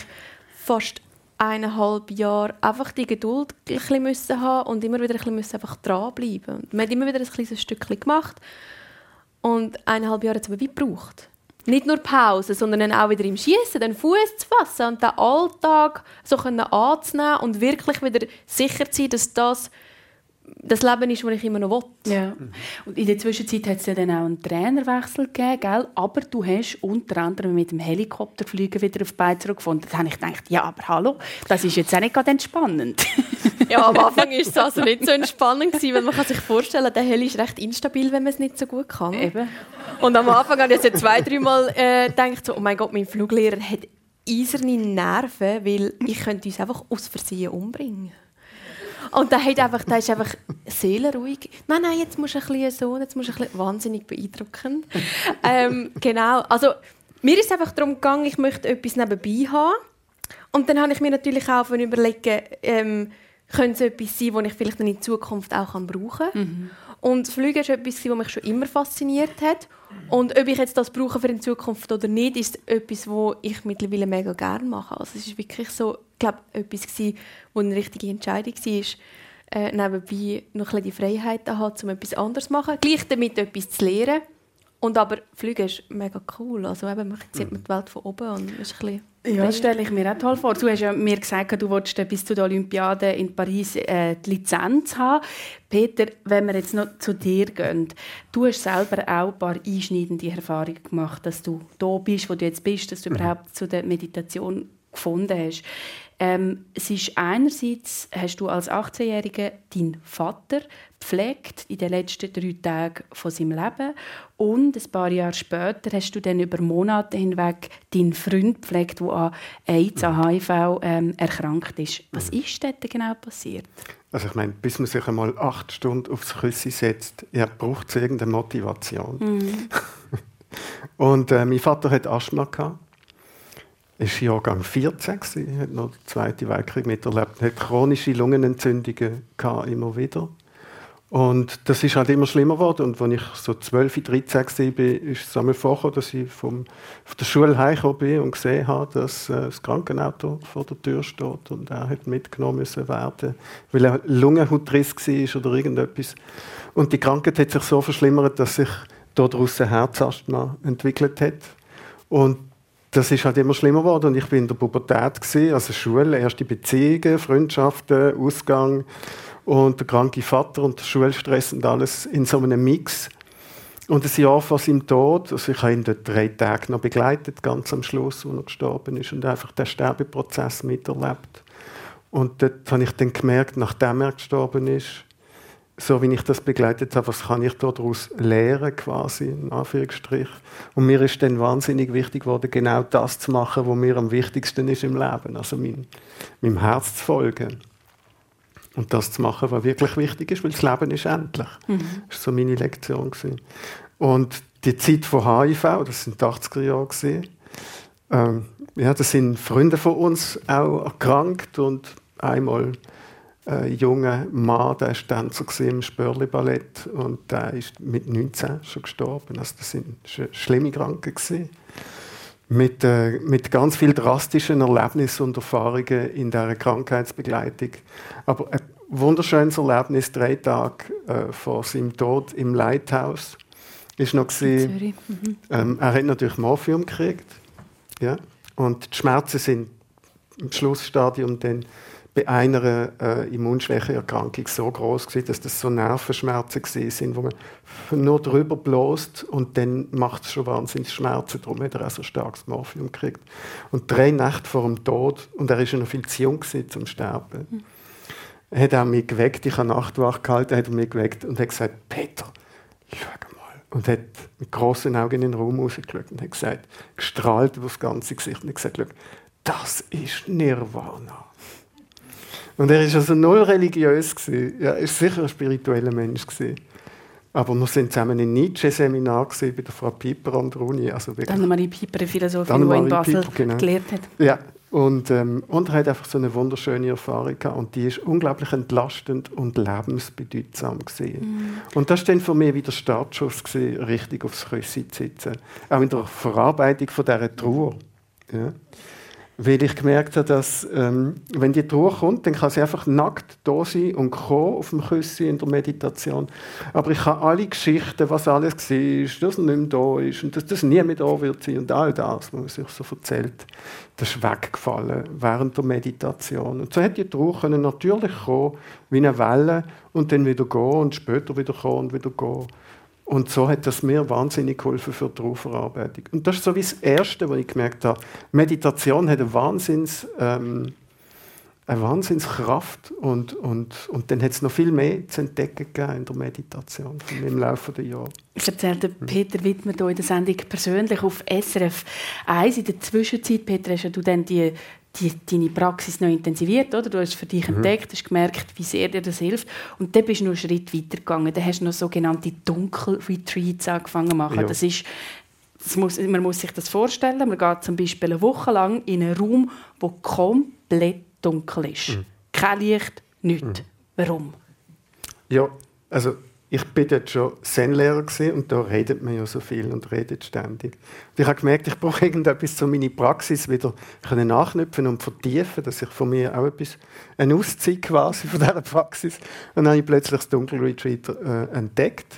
S4: fast eineinhalb Jahre einfach die Geduld ein bisschen müssen haben und immer wieder ein bisschen einfach dranbleiben. Man hat immer wieder ein kleines Stückchen gemacht und eineinhalb Jahre hat es aber wie gebraucht. Nicht nur Pause, sondern dann auch wieder im Schießen, den Fuß zu fassen und den Alltag so anzunehmen und wirklich wieder sicher zu sein, dass das das Leben ist, das ich immer noch will.
S2: Ja. Und in der Zwischenzeit hat es ja dann auch einen Trainerwechsel gegeben, gell? aber du hast unter anderem mit dem Helikopterfliegen wieder auf die Beine zurückgefunden. Da habe ich gedacht, ja, aber hallo, das ist jetzt auch nicht gerade entspannend. <laughs>
S4: ja, am Anfang war es also nicht so entspannend, gewesen, weil man kann sich vorstellen, der Heli ist recht instabil, wenn man es nicht so gut kann.
S2: Eben.
S4: Und am Anfang habe ich jetzt zwei, dreimal äh, gedacht, so, oh mein Gott, mein Fluglehrer hat eiserne Nerven, weil ich könnte uns einfach aus Versehen umbringen und der, hat einfach, der ist einfach seelenruhig. Nein, nein, jetzt musst du ein bisschen so, jetzt musst du ein bisschen wahnsinnig beeindruckend. <laughs> ähm, genau, also mir ist es einfach darum gegangen, ich möchte etwas nebenbei haben. Und dann habe ich mir natürlich auch überlegen, ähm, könnte es etwas sein, das ich vielleicht in Zukunft auch brauchen kann. Mhm. Und Fliegen ist etwas, das mich schon immer fasziniert hat. Und ob ich jetzt das brauche für in Zukunft oder nicht, ist etwas, was ich mittlerweile mega gerne mache. Also es ist wirklich so, ich glaube, etwas gewesen, wo eine richtige Entscheidung war, äh, nebenbei noch ein die Freiheit zu haben, um etwas anderes zu machen. Gleich damit etwas zu lernen. Und aber Fliegen ist mega cool. Also eben, man sieht man die Welt von oben und ist ein bisschen
S2: ja, das stelle ich mir auch toll vor. Du hast ja mir gesagt, du wolltest bis zu der Olympiade in Paris äh, die Lizenz haben. Peter, wenn wir jetzt noch zu dir gehen, du hast selber auch ein paar einschneidende Erfahrungen gemacht, dass du da bist, wo du jetzt bist, dass du mhm. überhaupt zu der Meditation gefunden hast. Ähm, es ist einerseits, hast du als 18-Jähriger deinen Vater pflegt in den letzten drei Tagen von seinem Leben und ein paar Jahre später hast du dann über Monate hinweg deinen Freund pflegt, der an AIDS, an HIV ähm, erkrankt ist. Was mhm. ist dort genau passiert?
S3: Also ich meine, bis man sich einmal acht Stunden aufs Küsse setzt, ja, braucht es irgendeine Motivation. Mhm. <laughs> und äh, mein Vater hat Asthma gehabt ist Jahrgang 14, gewesen, hat noch den Zweiten Weltkrieg miterlebt, hat chronische Lungenentzündungen gehabt, immer wieder. Und das ist halt immer schlimmer geworden. Und als ich so 12, 13 war, ist es einmal vorgekommen, dass ich vom, von der Schule heimgekommen bin und gesehen habe, dass äh, das Krankenauto vor der Tür steht und er hat mitgenommen müssen werden, weil er Lungenhautriss war oder irgendetwas. Und die Krankheit hat sich so verschlimmert, dass sich daraus ein Herzasthma entwickelt hat. Und das ist halt immer schlimmer geworden und ich bin in der Pubertät also Schule, erste Beziehungen, Freundschaften, Ausgang und der kranke Vater und der Schulstress und alles in so einem Mix. Und ein Jahr vor seinem Tod, also ich habe ihn dort drei Tage noch begleitet, ganz am Schluss, wo er gestorben ist und einfach den Sterbeprozess miterlebt. Und dort habe ich dann gemerkt, nachdem er gestorben ist, so wie ich das begleitet habe, was kann ich daraus lernen, quasi, in Anführungsstrich. Und mir ist dann wahnsinnig wichtig geworden, genau das zu machen, was mir am wichtigsten ist im Leben, also mein, meinem Herz zu folgen. Und das zu machen, was wirklich wichtig ist, weil das Leben ist endlich. Mhm. Das war so meine Lektion. Gewesen. Und die Zeit von HIV, das sind die 80er Jahre, gewesen, ähm, ja, da sind Freunde von uns auch erkrankt und einmal äh, junger Mann, der war Tänzer im Spörli-Ballett und der ist mit 19 schon gestorben. Also das sind schlimme Kranken gewesen. Mit, äh, mit ganz viel drastischen Erlebnissen und Erfahrungen in dieser Krankheitsbegleitung. Aber ein wunderschönes Erlebnis, drei Tage äh, vor seinem Tod im Lighthouse, ist noch gewesen, mhm. ähm, er hat natürlich Morphium gekriegt, ja, und die Schmerzen sind im Schlussstadium dann bei einer äh, Immunschwächeerkrankung so groß gewesen, dass das so Nervenschmerzen sind, wo man nur drüber bloßt und dann macht es schon wahnsinnig Schmerzen. Darum hat er auch so starkes Morphium gekriegt. Und drei Nächte vor dem Tod, und er ist ja noch viel zu jung gewesen, zum Sterben, mhm. hat er mich geweckt, ich habe Nachtwach gehalten, hat er mich geweckt und hat gesagt, Peter, schau mal. Und hat mit großen Augen in den Raum rausgeschaut und hat gesagt, gestrahlt über das ganze Gesicht und hat gesagt, das ist Nirvana. Und er war also null religiös. Gewesen. Ja, er war sicher ein spiritueller Mensch. Gewesen. Aber wir sind zusammen in Nietzsche-Seminar bei der Frau Piper an der Uni. Also
S2: Annemarie Piper, eine Philosophin, die in Basel Piper, genau. gelehrt hat.
S3: Ja, und, ähm, und er hat einfach so eine wunderschöne Erfahrung gehabt. Und die ist unglaublich entlastend und lebensbedeutsam gesehen. Mm. Und das war dann für mich wieder Startschuss gewesen, richtig aufs Küssi zu sitzen. Auch in der Verarbeitung von dieser Trauer. Ja weil ich gemerkt habe, dass ähm, wenn die Trauer kommt, dann kann sie einfach nackt da sein und kommen auf dem Küssi in der Meditation. Aber ich habe alle Geschichten, was alles war, dass er nicht mehr da ist und dass das nie mehr da wird sein und all das, was man sich so erzählt, das ist weggefallen während der Meditation. Und so hat die können natürlich kommen, wie eine Welle und dann wieder gehen und später wieder kommen und wieder gehen. Und so hat das mir wahnsinnig geholfen für die Trauerverarbeitung. Und das ist so wie das Erste, was ich gemerkt habe. Meditation hat eine, Wahnsinns, ähm, eine Wahnsinnskraft und, und, und dann hat es noch viel mehr zu entdecken in der Meditation im Laufe der Jahre.
S2: Das erzählte Peter Wittmer hier in der Sendung persönlich auf SRF 1. In der Zwischenzeit, Peter, hast du dann die die, deine Praxis noch intensiviert, oder? Du hast für dich mhm. entdeckt, hast gemerkt, wie sehr dir das hilft. Und dann bist du noch einen Schritt weiter gegangen. Dann hast du noch sogenannte Dunkel-Retreats angefangen zu machen. Ja. Das ist, das muss, man muss sich das vorstellen. Man geht zum Beispiel eine Woche lang in einen Raum, der komplett dunkel ist. Mhm. Kein Licht, nichts. Mhm. Warum?
S3: Ja, also ich bin dort schon Zen-Lehrer und da redet man ja so viel und redet ständig. Und ich habe gemerkt, ich brauche irgendetwas, um meine Praxis wieder nachknüpfen und vertiefen, dass ich von mir auch etwas, eine Auszeit quasi von dieser Praxis. Und dann habe ich plötzlich das Dunkelretreat äh, entdeckt.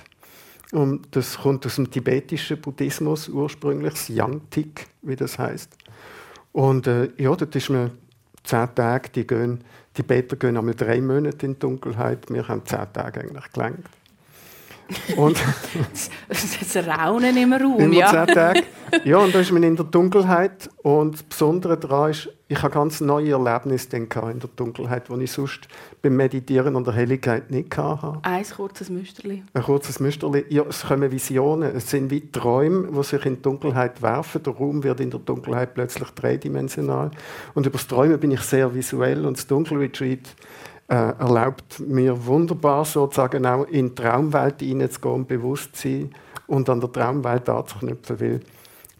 S3: Und das kommt aus dem tibetischen Buddhismus ursprünglich, das Yangtik, wie das heißt. Und äh, ja, dort ist man zehn Tage, die gehen, die Tibeter gehen einmal drei Monate in die Dunkelheit, wir haben zehn Tage eigentlich gelangt.
S2: Und <laughs> das Raunen im Raum,
S3: immer ja. Zehn Tage. Ja, und da ist man in der Dunkelheit. Und das Besondere daran ist, ich habe ganz neue Erlebnisse in der Dunkelheit, die ich sonst beim Meditieren und der Helligkeit nicht hatte.
S2: Ein kurzes Müsterli.
S3: Ein kurzes Müsterli. Ja, es kommen Visionen. Es sind wie Träume, die sich in die Dunkelheit werfen. Der Raum wird in der Dunkelheit plötzlich dreidimensional. Und über das Träumen bin ich sehr visuell. Und das Dunkelretreat äh, erlaubt mir wunderbar sozusagen auch in die Traumwelt hineinzugehen und Bewusstsein und an der Traumwelt anzuknüpfen, weil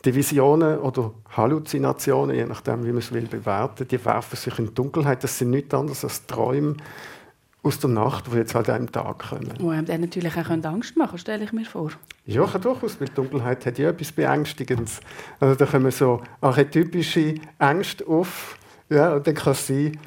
S3: die Visionen oder Halluzinationen, je nachdem, wie man es will bewerten, die werfen sich in die Dunkelheit. Das sind nichts anderes als Träume aus der Nacht, die jetzt halt einem Tag kommen.
S2: Die einem dann natürlich auch Angst machen stelle ich mir vor.
S3: Ja, durchaus, weil die Dunkelheit hat ja etwas Beängstigendes. Also da kommen so archetypische Ängste auf. Ja, und dann kann es sein,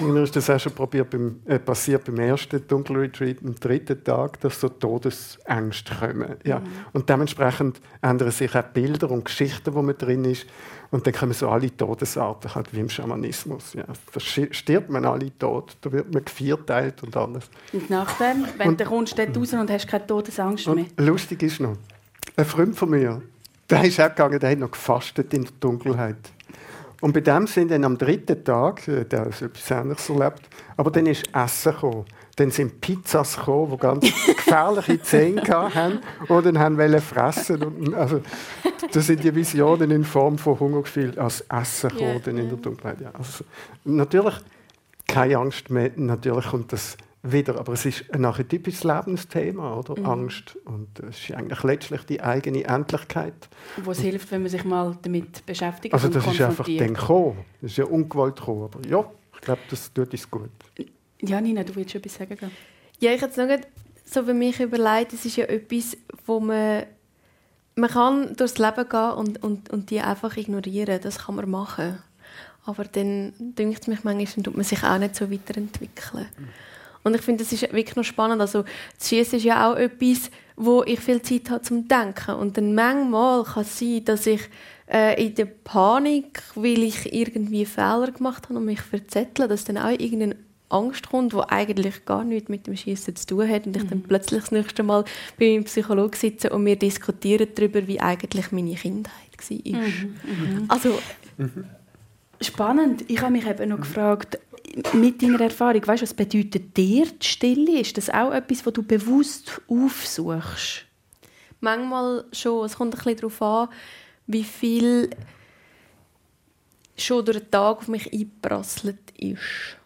S3: mir ist das auch schon probiert beim, äh, passiert beim ersten Dunkelretreat, am dritten Tag, dass so Todesängste kommen. Ja. Mhm. Und dementsprechend ändern sich auch Bilder und Geschichten, wo man drin ist. Und dann kommen so alle Todesarten, halt wie im Schamanismus. Ja. Da stirbt man alle tot, da wird man gevierteilt und alles.
S2: Und nachher, wenn und, du kommst dort raus und hast keine Todesangst mehr?
S3: lustig ist noch, ein Freund von mir, der ist auch gegangen, der hat noch gefastet in der Dunkelheit. Und bei dem sind dann am dritten Tag, äh, der hat etwas Ähnliches erlebt, aber dann ist Essen gekommen. Dann sind Pizzas gekommen, die ganz <laughs> gefährliche Zähne hatten und dann haben wollen fressen. Und, also, das sind die Visionen in Form von Hungergefühl als Essen gekommen, yeah. dann in der Dunkelheit. Ja, also, natürlich keine Angst mehr. Natürlich kommt das wieder. Aber es ist ein archetypisches Lebensthema, oder? Mhm. Angst. Und es ist eigentlich letztlich die eigene Endlichkeit.
S2: Was hilft, wenn man sich mal damit beschäftigt
S3: Also das ist einfach dann gekommen. Das ist ja ungewollt gekommen. Aber ja, ich glaube, das tut uns gut.
S2: Ja, Nina, du willst etwas sagen?
S4: Ja, ich habe es so für mich überlegt, es ist ja etwas, wo man man kann durchs Leben gehen und, und, und die einfach ignorieren. Das kann man machen. Aber dann denkt es mich manchmal, dann tut man sich auch nicht so weiterentwickeln. Mhm. Und ich finde, das ist wirklich noch spannend. Also, das Schießen ist ja auch etwas, wo ich viel Zeit habe zum Denken. Und dann manchmal kann es sein, dass ich äh, in der Panik, weil ich irgendwie Fehler gemacht habe und mich verzettle, dass dann auch irgendeine Angst kommt, die eigentlich gar nichts mit dem Schießen zu tun hat und ich mhm. dann plötzlich das nächste Mal bei meinem Psychologen sitze und wir diskutieren darüber, wie eigentlich meine Kindheit war. Mhm. Mhm. Also,
S2: mhm. Spannend. Ich habe mich eben noch gefragt, mit deiner Erfahrung, weißt, was bedeutet dir die Stille? Ist das auch etwas, was du bewusst aufsuchst?
S4: Manchmal schon. Es kommt ein bisschen darauf an, wie viel schon durch den Tag auf mich eingeprasselt ist.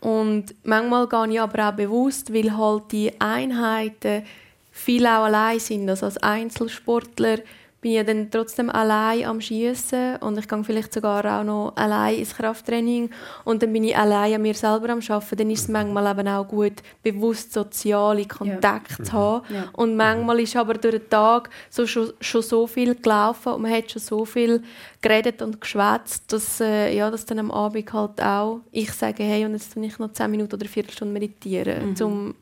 S4: Und manchmal gehe ich aber auch bewusst, weil halt die Einheiten viel auch allein sind. Also als Einzelsportler bin ich dann trotzdem allein am Schießen und ich gehe vielleicht sogar auch noch allein ins Krafttraining und dann bin ich allein an mir selber am Arbeiten. Dann ist es manchmal eben auch gut, bewusst soziale Kontakte ja. zu haben. Ja. Und manchmal ist aber durch den Tag so, schon, schon so viel gelaufen und man hat schon so viel geredet und geschwätzt, dass, äh, ja, dass dann am Abend halt auch ich sage, hey, und jetzt tue ich noch 10 Minuten oder eine Viertelstunde meditieren, mhm. um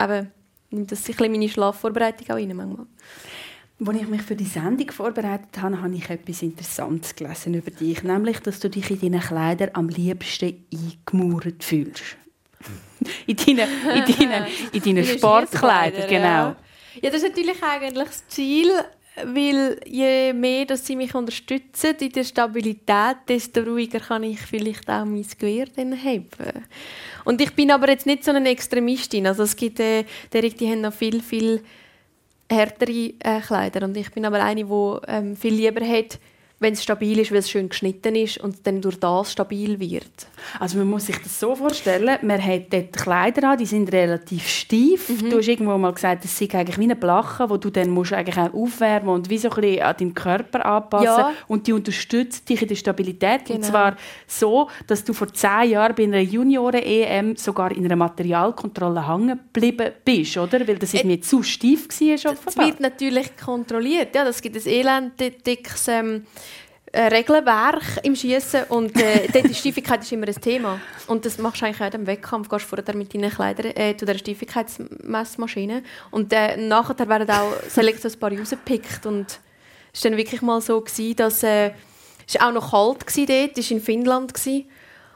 S4: eben nimmt das ein meine Schlafvorbereitung auch rein manchmal.
S2: Als ich mich für die Sendung vorbereitet habe, habe ich etwas Interessantes gelesen über dich, nämlich, dass du dich in deinen Kleidern am liebsten eingemauert fühlst. in deinen, in deinen, in deinen Sportkleidern, genau. Ja.
S4: ja, das ist natürlich eigentlich das Ziel, weil je mehr dass sie mich unterstützen in der Stabilität, desto ruhiger kann ich vielleicht auch mein Gewehr dann haben. Und ich bin aber jetzt nicht so eine Extremistin. Also es gibt äh, die, die haben noch viel, viel härtere äh, Kleider. Und ich bin aber eine, die ähm, viel lieber hat, wenn es stabil ist, weil es schön geschnitten ist und dann durch das stabil wird.
S2: Also man muss sich das so vorstellen, man hat dort Kleider an, die sind relativ steif. Mhm. Du hast irgendwo mal gesagt, das sind eigentlich wie eine Blache, wo du dann musst eigentlich auch aufwärmen und wie so ein bisschen an deinen Körper anpassen ja. und die unterstützt dich in der Stabilität. Genau. Und zwar so, dass du vor zehn Jahren bei einer Junioren-EM sogar in einer Materialkontrolle hängen geblieben bist, oder? Weil das irgendwie äh, zu steif war.
S4: Das wird natürlich kontrolliert. Ja, das gibt ein elendiges ähm, äh, Regelwerk im Schießen und äh, <laughs> dort die Steifigkeit ist immer ein Thema. Und das machst du eigentlich auch im Wettkampf, gehst vorher mit deinen Kleidern äh, zu der Steifigkeitsmessmaschine und äh, nachher werden auch selekt so ein paar rausgepickt und es war dann wirklich mal so, gewesen, dass äh, es auch noch kalt war dort, es war in Finnland gewesen,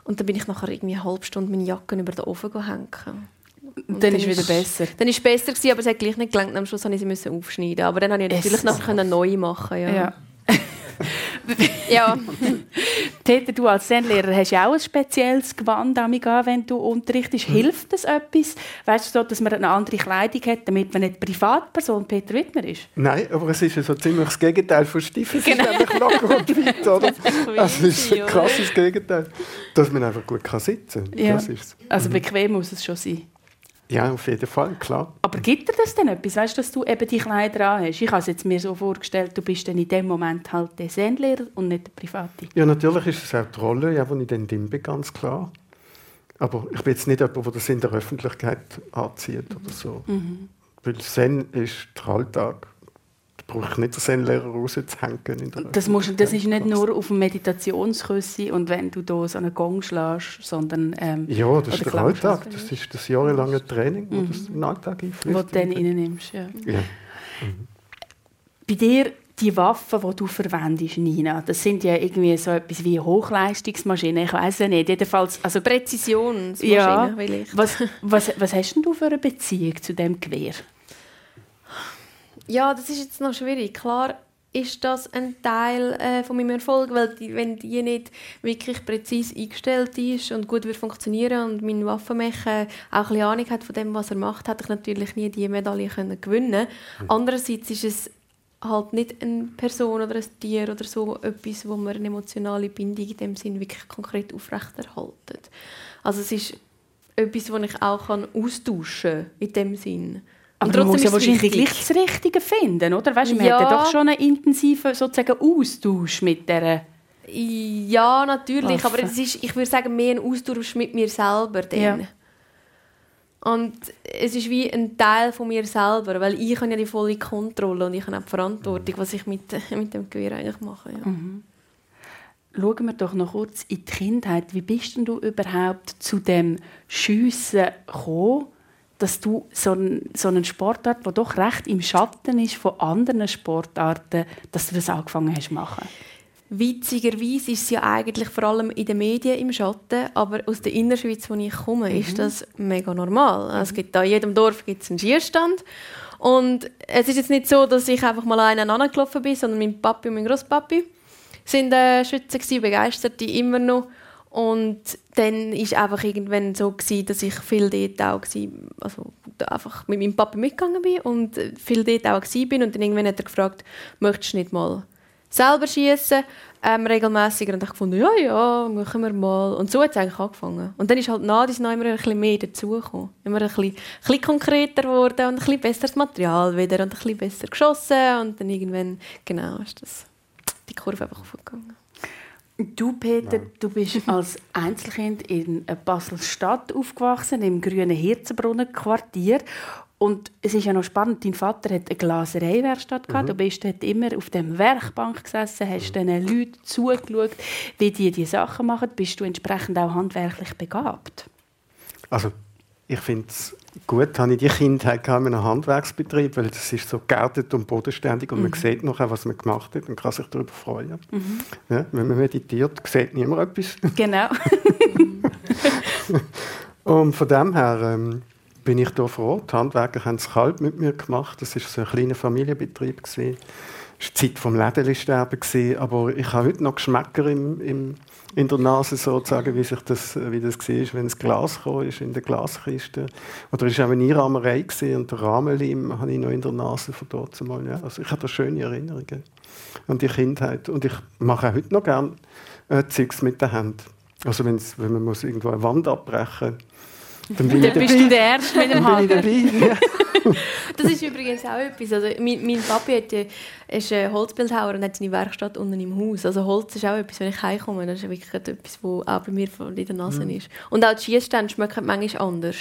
S4: und dann bin ich nachher irgendwie eine halbe Stunde meine Jacke über den Ofen hängen.
S2: Und dann, ist es wieder besser.
S4: Dann ist es besser gewesen, aber es hat gleich nicht gelangt. Am Schluss musste ich sie aufschneiden. Aber dann konnte ich natürlich nachher neu machen. Ja. ja. <laughs>
S2: ja. Peter, du als Zen-Lehrer hast ja auch ein spezielles Gewand an, wenn du unterrichtest. Hm. Hilft das etwas? Weißt du, dass man eine andere Kleidung hat, damit man nicht Privatperson Peter Wittmer ist?
S3: Nein, aber es ist ja so ziemlich das Gegenteil von Stiefel. Genau. Es ist nämlich locker und weit, <laughs> oder? Also es ist ein krasses Gegenteil. Dass man einfach gut sitzen kann. Ja.
S2: Also mhm. bequem muss es schon sein.
S3: Ja, auf jeden Fall, klar.
S2: Aber gibt dir das denn etwas, weißt, dass du eben die Kleider an hast? Ich habe es jetzt mir so vorgestellt, du bist dann in dem Moment halt der Sendlehrer und nicht der Private.
S3: Ja, natürlich ist es auch die Rolle, ja, die ich dann drin bin, ganz klar. Aber ich bin jetzt nicht jemand, der das in der Öffentlichkeit anzieht oder so. Mhm. Weil Zen ist der Alltag brauche ich nicht den Zen-Lehrer rauszuhängen.
S2: Das, musst, das ist nicht nur auf dem Meditationskurs und wenn du da so einen Gong schlägst, sondern... Ähm,
S3: ja, das ist der Alltag. Das ist das jahrelange Training, mhm. das in den Alltag einfließt.
S2: Wo du dann reinnimmst, ja. ja. Mhm. Bei dir die Waffen, die du verwendest, Nina, das sind ja irgendwie so etwas wie Hochleistungsmaschinen. Ich weiß ja nicht. Jedenfalls, also
S4: Präzisionsmaschinen,
S2: ja, was, was, was hast denn du für eine Beziehung zu dem Gewehr?
S4: Ja, das ist jetzt noch schwierig. Klar ist das ein Teil äh, von meinem Erfolg, weil die, wenn die nicht wirklich präzise eingestellt ist und gut wird funktionieren und mein Waffenmecher auch ein Ahnung hat von dem, was er macht, hätte ich natürlich nie die Medaille können gewinnen. Mhm. Andererseits ist es halt nicht eine Person oder ein Tier oder so etwas, wo man eine emotionale Bindung in dem Sinn wirklich konkret aufrechterhalten. Also es ist etwas, das ich auch austauschen kann in dem Sinn.
S2: Aber man muss ja wahrscheinlich gleich das Richtige finden, oder? Weißt, man ja. hat ja doch schon einen intensiven sozusagen Austausch mit dieser
S4: Ja, natürlich, Waffe. aber es ist, ich würde sagen, mehr ein Austausch mit mir selber. Dann. Ja. Und es ist wie ein Teil von mir selber, weil ich habe ja die volle Kontrolle und ich habe auch die Verantwortung, was ich mit, <laughs> mit dem Gewehr eigentlich mache. Ja. Mhm.
S2: Schauen wir doch noch kurz in die Kindheit. Wie bist denn du überhaupt zu dem Schiessen gekommen? Dass du so, ein, so einen Sportart, der doch recht im Schatten ist von anderen Sportarten, dass du das angefangen hast zu machen?
S4: Witzigerweise ist es ja eigentlich vor allem in den Medien im Schatten, aber aus der Innerschweiz, wo ich komme, mhm. ist das mega normal. Mhm. Es gibt da in jedem Dorf gibt's einen Schierstand und es ist jetzt nicht so, dass ich einfach mal einen angelaufen bin, sondern mein Papi und mein Großpapi sind äh, Schützen begeistert, die immer noch und dann war einfach irgendwann so gewesen, dass ich viel dort auch war, also einfach mit meinem Papa mitgegangen bin und viel dort auch war. Und dann irgendwann hat er gefragt, möchtest du nicht mal selber schießen? ähm, regelmäßiger und ich gefunden, ja, ja, machen wir mal. Und so hat es eigentlich angefangen. Und dann ist halt nach noch immer ein bisschen mehr dazugekommen. Immer ein bisschen, ein konkreter geworden und ein bisschen besseres Material wieder und ein bisschen besser geschossen und dann irgendwann, genau, ist das die Kurve einfach aufgegangen.
S2: Du, Peter, ja. du bist <laughs> als Einzelkind in Basel-Stadt aufgewachsen, im grünen Hirzenbrunnen-Quartier. Und es ist ja noch spannend, dein Vater hat eine Glasereiwerkstatt gehabt. Mhm. Du bist dort immer auf der Werkbank gesessen, hast mhm. diesen Leuten zugeschaut, wie die diese Sachen machen. Bist du entsprechend auch handwerklich begabt?
S3: Also, ich finde es gut, habe ich die Kindheit in einem Handwerksbetrieb, weil das ist so geerdet und bodenständig und mhm. man sieht noch, was man gemacht hat und kann sich darüber freuen. Mhm. Ja, wenn man meditiert, sieht niemand etwas.
S2: Genau. <laughs>
S3: und von dem her ähm, bin ich da froh. Die Handwerker haben es kalt mit mir gemacht. Das war so ein kleiner Familienbetrieb. Es war die Zeit des Lädensterben. Aber ich habe heute noch Geschmäcker im, im, in der Nase, sozusagen, wie, sich das, wie das war, wenn das Glas kam, ist in der Glaskiste. Oder war auch eine Einrahmerei und der Rahmenleim habe ich noch in der Nase von dort mal. Ja. Also ich habe da schöne Erinnerungen an die Kindheit. Und ich mache auch heute noch gerne äh, Zeugs mit der Hand. Also wenn man muss irgendwo eine Wand abbrechen muss,
S2: dann, bin <laughs> dann bist du der Erste mit dem Haken. <laughs>
S4: Das ist übrigens auch etwas. Also, mein, mein Papi hat, ist ein Holzbildhauer und hat seine Werkstatt unten im Haus. Also Holz ist auch etwas, wenn ich heimkomme, das ist wirklich etwas, was auch bei mir in der Nase mhm. ist. Und auch die Schießstände schmecken manchmal anders.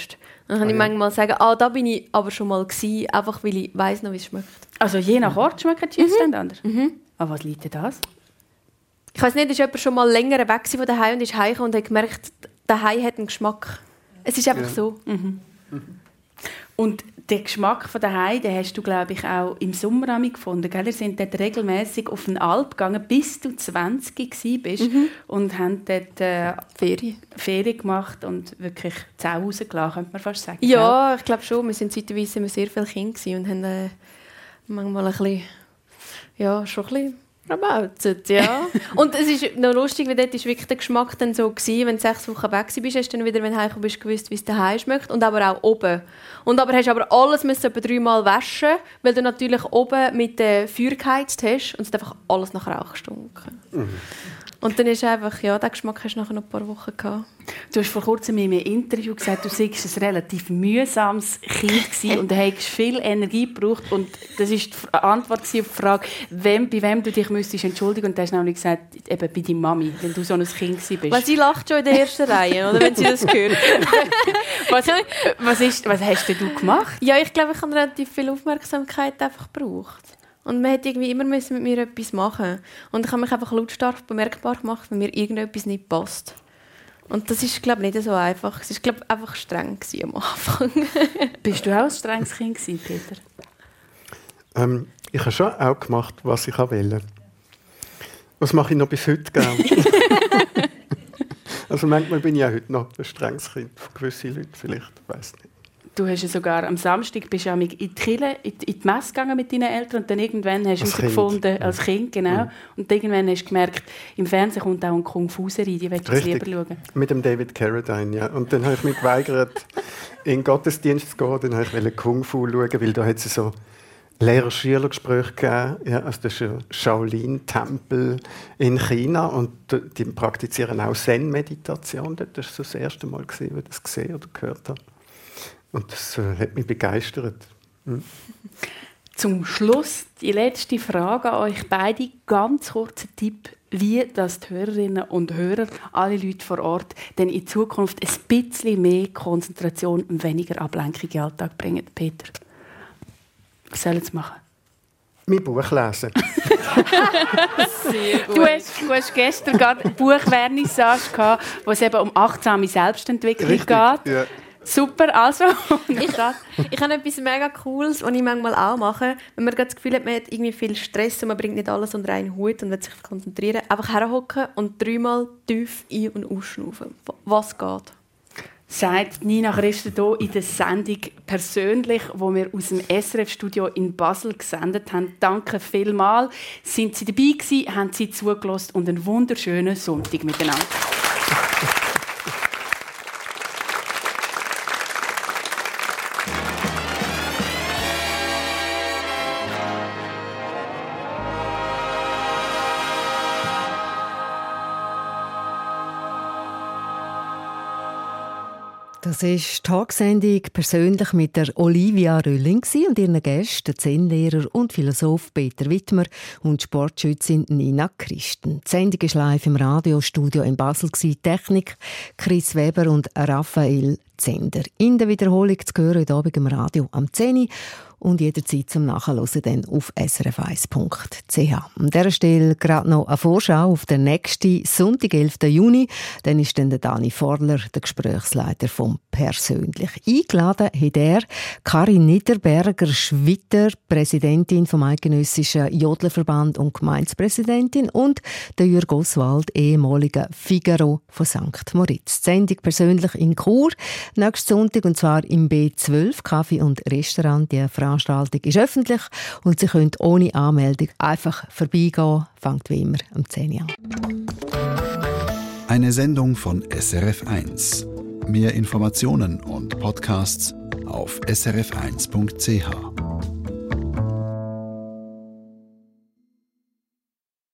S4: Dann kann ah, ich manchmal sagen, ah, da bin ich aber schon mal gewesen, einfach weil ich weiss noch, wie es schmeckt.
S2: Also je nach Ort schmecken die Schießstände mhm. anders? Mhm. Aber was liegt denn das?
S4: Ich weiß nicht, ist jemand schon mal länger weg von daheim und ist heimgekommen und hat gemerkt, daheim hat einen Geschmack. Es ist einfach ja. so. Mhm.
S2: Und den Geschmack von daheim, den hast du, glaube ich, auch im Sommer gefunden. Gell? Wir sind dort regelmäßig auf den Alp gegangen, bis du 20 bist mhm. und haben dort äh, Ferien. Ferien gemacht und wirklich Zau rausgelassen, könnte man fast sagen.
S4: Ja, ich glaube schon. Wir sind zeitweise sehr viele Kinder und haben äh, manchmal ein bisschen, ja, schon ein bisschen Rabautet, ja. <laughs> und es ist noch lustig, weil dort ist wirklich der Geschmack dann so gewesen, wenn du sechs Wochen weg bist, hast du dann wieder, wenn du bist, gewusst, wie es daheim schmeckt und aber auch oben. Und aber hast aber alles müssen etwa dreimal waschen, weil du natürlich oben mit der Feuer geheizt hast und es hat einfach alles nach Rauch gestunken. Mhm. Und dann ist einfach, ja, den Geschmack hast du nachher noch ein paar Wochen gehabt.
S2: Du hast vor kurzem in einem Interview gesagt, du seist ein relativ mühsames Kind gewesen und du hast viel Energie gebraucht und das ist die Antwort auf die Frage, wem, bei wem du dich müsstest entschuldigen und du hast nämlich gesagt, eben bei deiner Mami, wenn du so ein Kind bist.
S4: Weil sie lacht schon in der ersten Reihe, oder, wenn sie das hört. <laughs>
S2: was, was, ist, was hast denn du gemacht?
S4: Ja, ich glaube, ich habe relativ viel Aufmerksamkeit einfach gebraucht. Und man hat irgendwie immer mit mir etwas machen Und ich habe mich einfach lautstark bemerkbar gemacht, wenn mir irgendetwas nicht passt. Und das ist, glaube ich, nicht so einfach. Es war, glaube ich, einfach streng am Anfang. <laughs>
S2: Bist du auch ein strenges Kind gewesen, Peter?
S3: Ähm, ich habe schon auch gemacht, was ich wollte. Das mache ich noch bis heute gerne. <laughs> also manchmal bin ich auch heute noch ein strenges Kind. Für gewisse Leute vielleicht, ich weiß nicht.
S2: Du hast ja sogar am Samstag bist ja in die Kirche, in die Messe gegangen mit deinen Eltern und dann irgendwann hast du herausgefunden, als Kind, genau, mhm. und irgendwann hast du gemerkt, im Fernsehen kommt auch ein Kung-Fu-Serie, die willst du lieber schauen.
S3: mit dem David Carradine, ja. Und dann habe ich mich geweigert, <laughs> in den Gottesdienst zu gehen, dann wollte ich Kung-Fu schauen, weil da hat es so Lehrer-Schüler-Gespräche gegeben. Ja, also das ist ein Shaolin-Tempel in China und die praktizieren auch Zen-Meditation. Das war so das erste Mal, als ich das gesehen oder gehört habe. Und das äh, hat mich begeistert. Hm.
S2: Zum Schluss die letzte Frage an euch beide. Ganz kurzer Tipp, wie das die Hörerinnen und Hörer, alle Leute vor Ort, denn in Zukunft ein bisschen mehr Konzentration und weniger Ablenkung in den Alltag bringen. Peter, was sollen sie machen?
S3: Mein Buch lesen. <laughs>
S2: Sehr gut. Du hast, du hast gestern gerade eine Buchvernissage gehabt, wo es eben um achtsame Selbstentwicklung Richtig, geht. Ja. Super, also.
S4: ich, ich habe etwas mega Cooles, was ich manchmal auch mache. Wenn man das Gefühl hat, man hat irgendwie viel Stress und man bringt nicht alles unter einen Hut und will sich konzentrieren. Einfach herhocken und dreimal tief ein- und ausschnaufen. Was geht?
S2: sagt Nina Christen hier in der Sendung persönlich, wo wir aus dem SRF-Studio in Basel gesendet haben. Danke vielmals. Sind Sie dabei gewesen, haben Sie zugelassen und einen wunderschönen Sonntag miteinander.
S5: Das ist die Tagsendung persönlich mit der Olivia Rölling und ihren Gästen, Zen-Lehrer und Philosoph Peter Wittmer und Sportschützin Nina Christen. Die Sendung ist live im Radiostudio in Basel. Technik Chris Weber und Raphael Zender. In der Wiederholung zu hören heute Abend im Radio am 10 und jederzeit zum Nachhören dann auf srf1.ch. An dieser Stelle gerade noch eine Vorschau auf den nächsten Sonntag, 11. Juni. Dann ist dann der Dani Forler, der Gesprächsleiter vom Persönlich. Eingeladen hat er Karin Niederberger, Schwitter, Präsidentin vom Eidgenössischen Jodlerverband und Gemeindepräsidentin und der Jürg Oswald, ehemaliger Figaro von St. Moritz. Die Sendung persönlich in Chur, nächsten Sonntag, und zwar im B12, Kaffee und Restaurant. Die Veranstaltung ist öffentlich und Sie können ohne Anmeldung einfach vorbeigehen. Fängt wie immer am 10 Uhr an.
S1: Eine Sendung von SRF1. Mehr Informationen und Podcasts auf srf1.ch.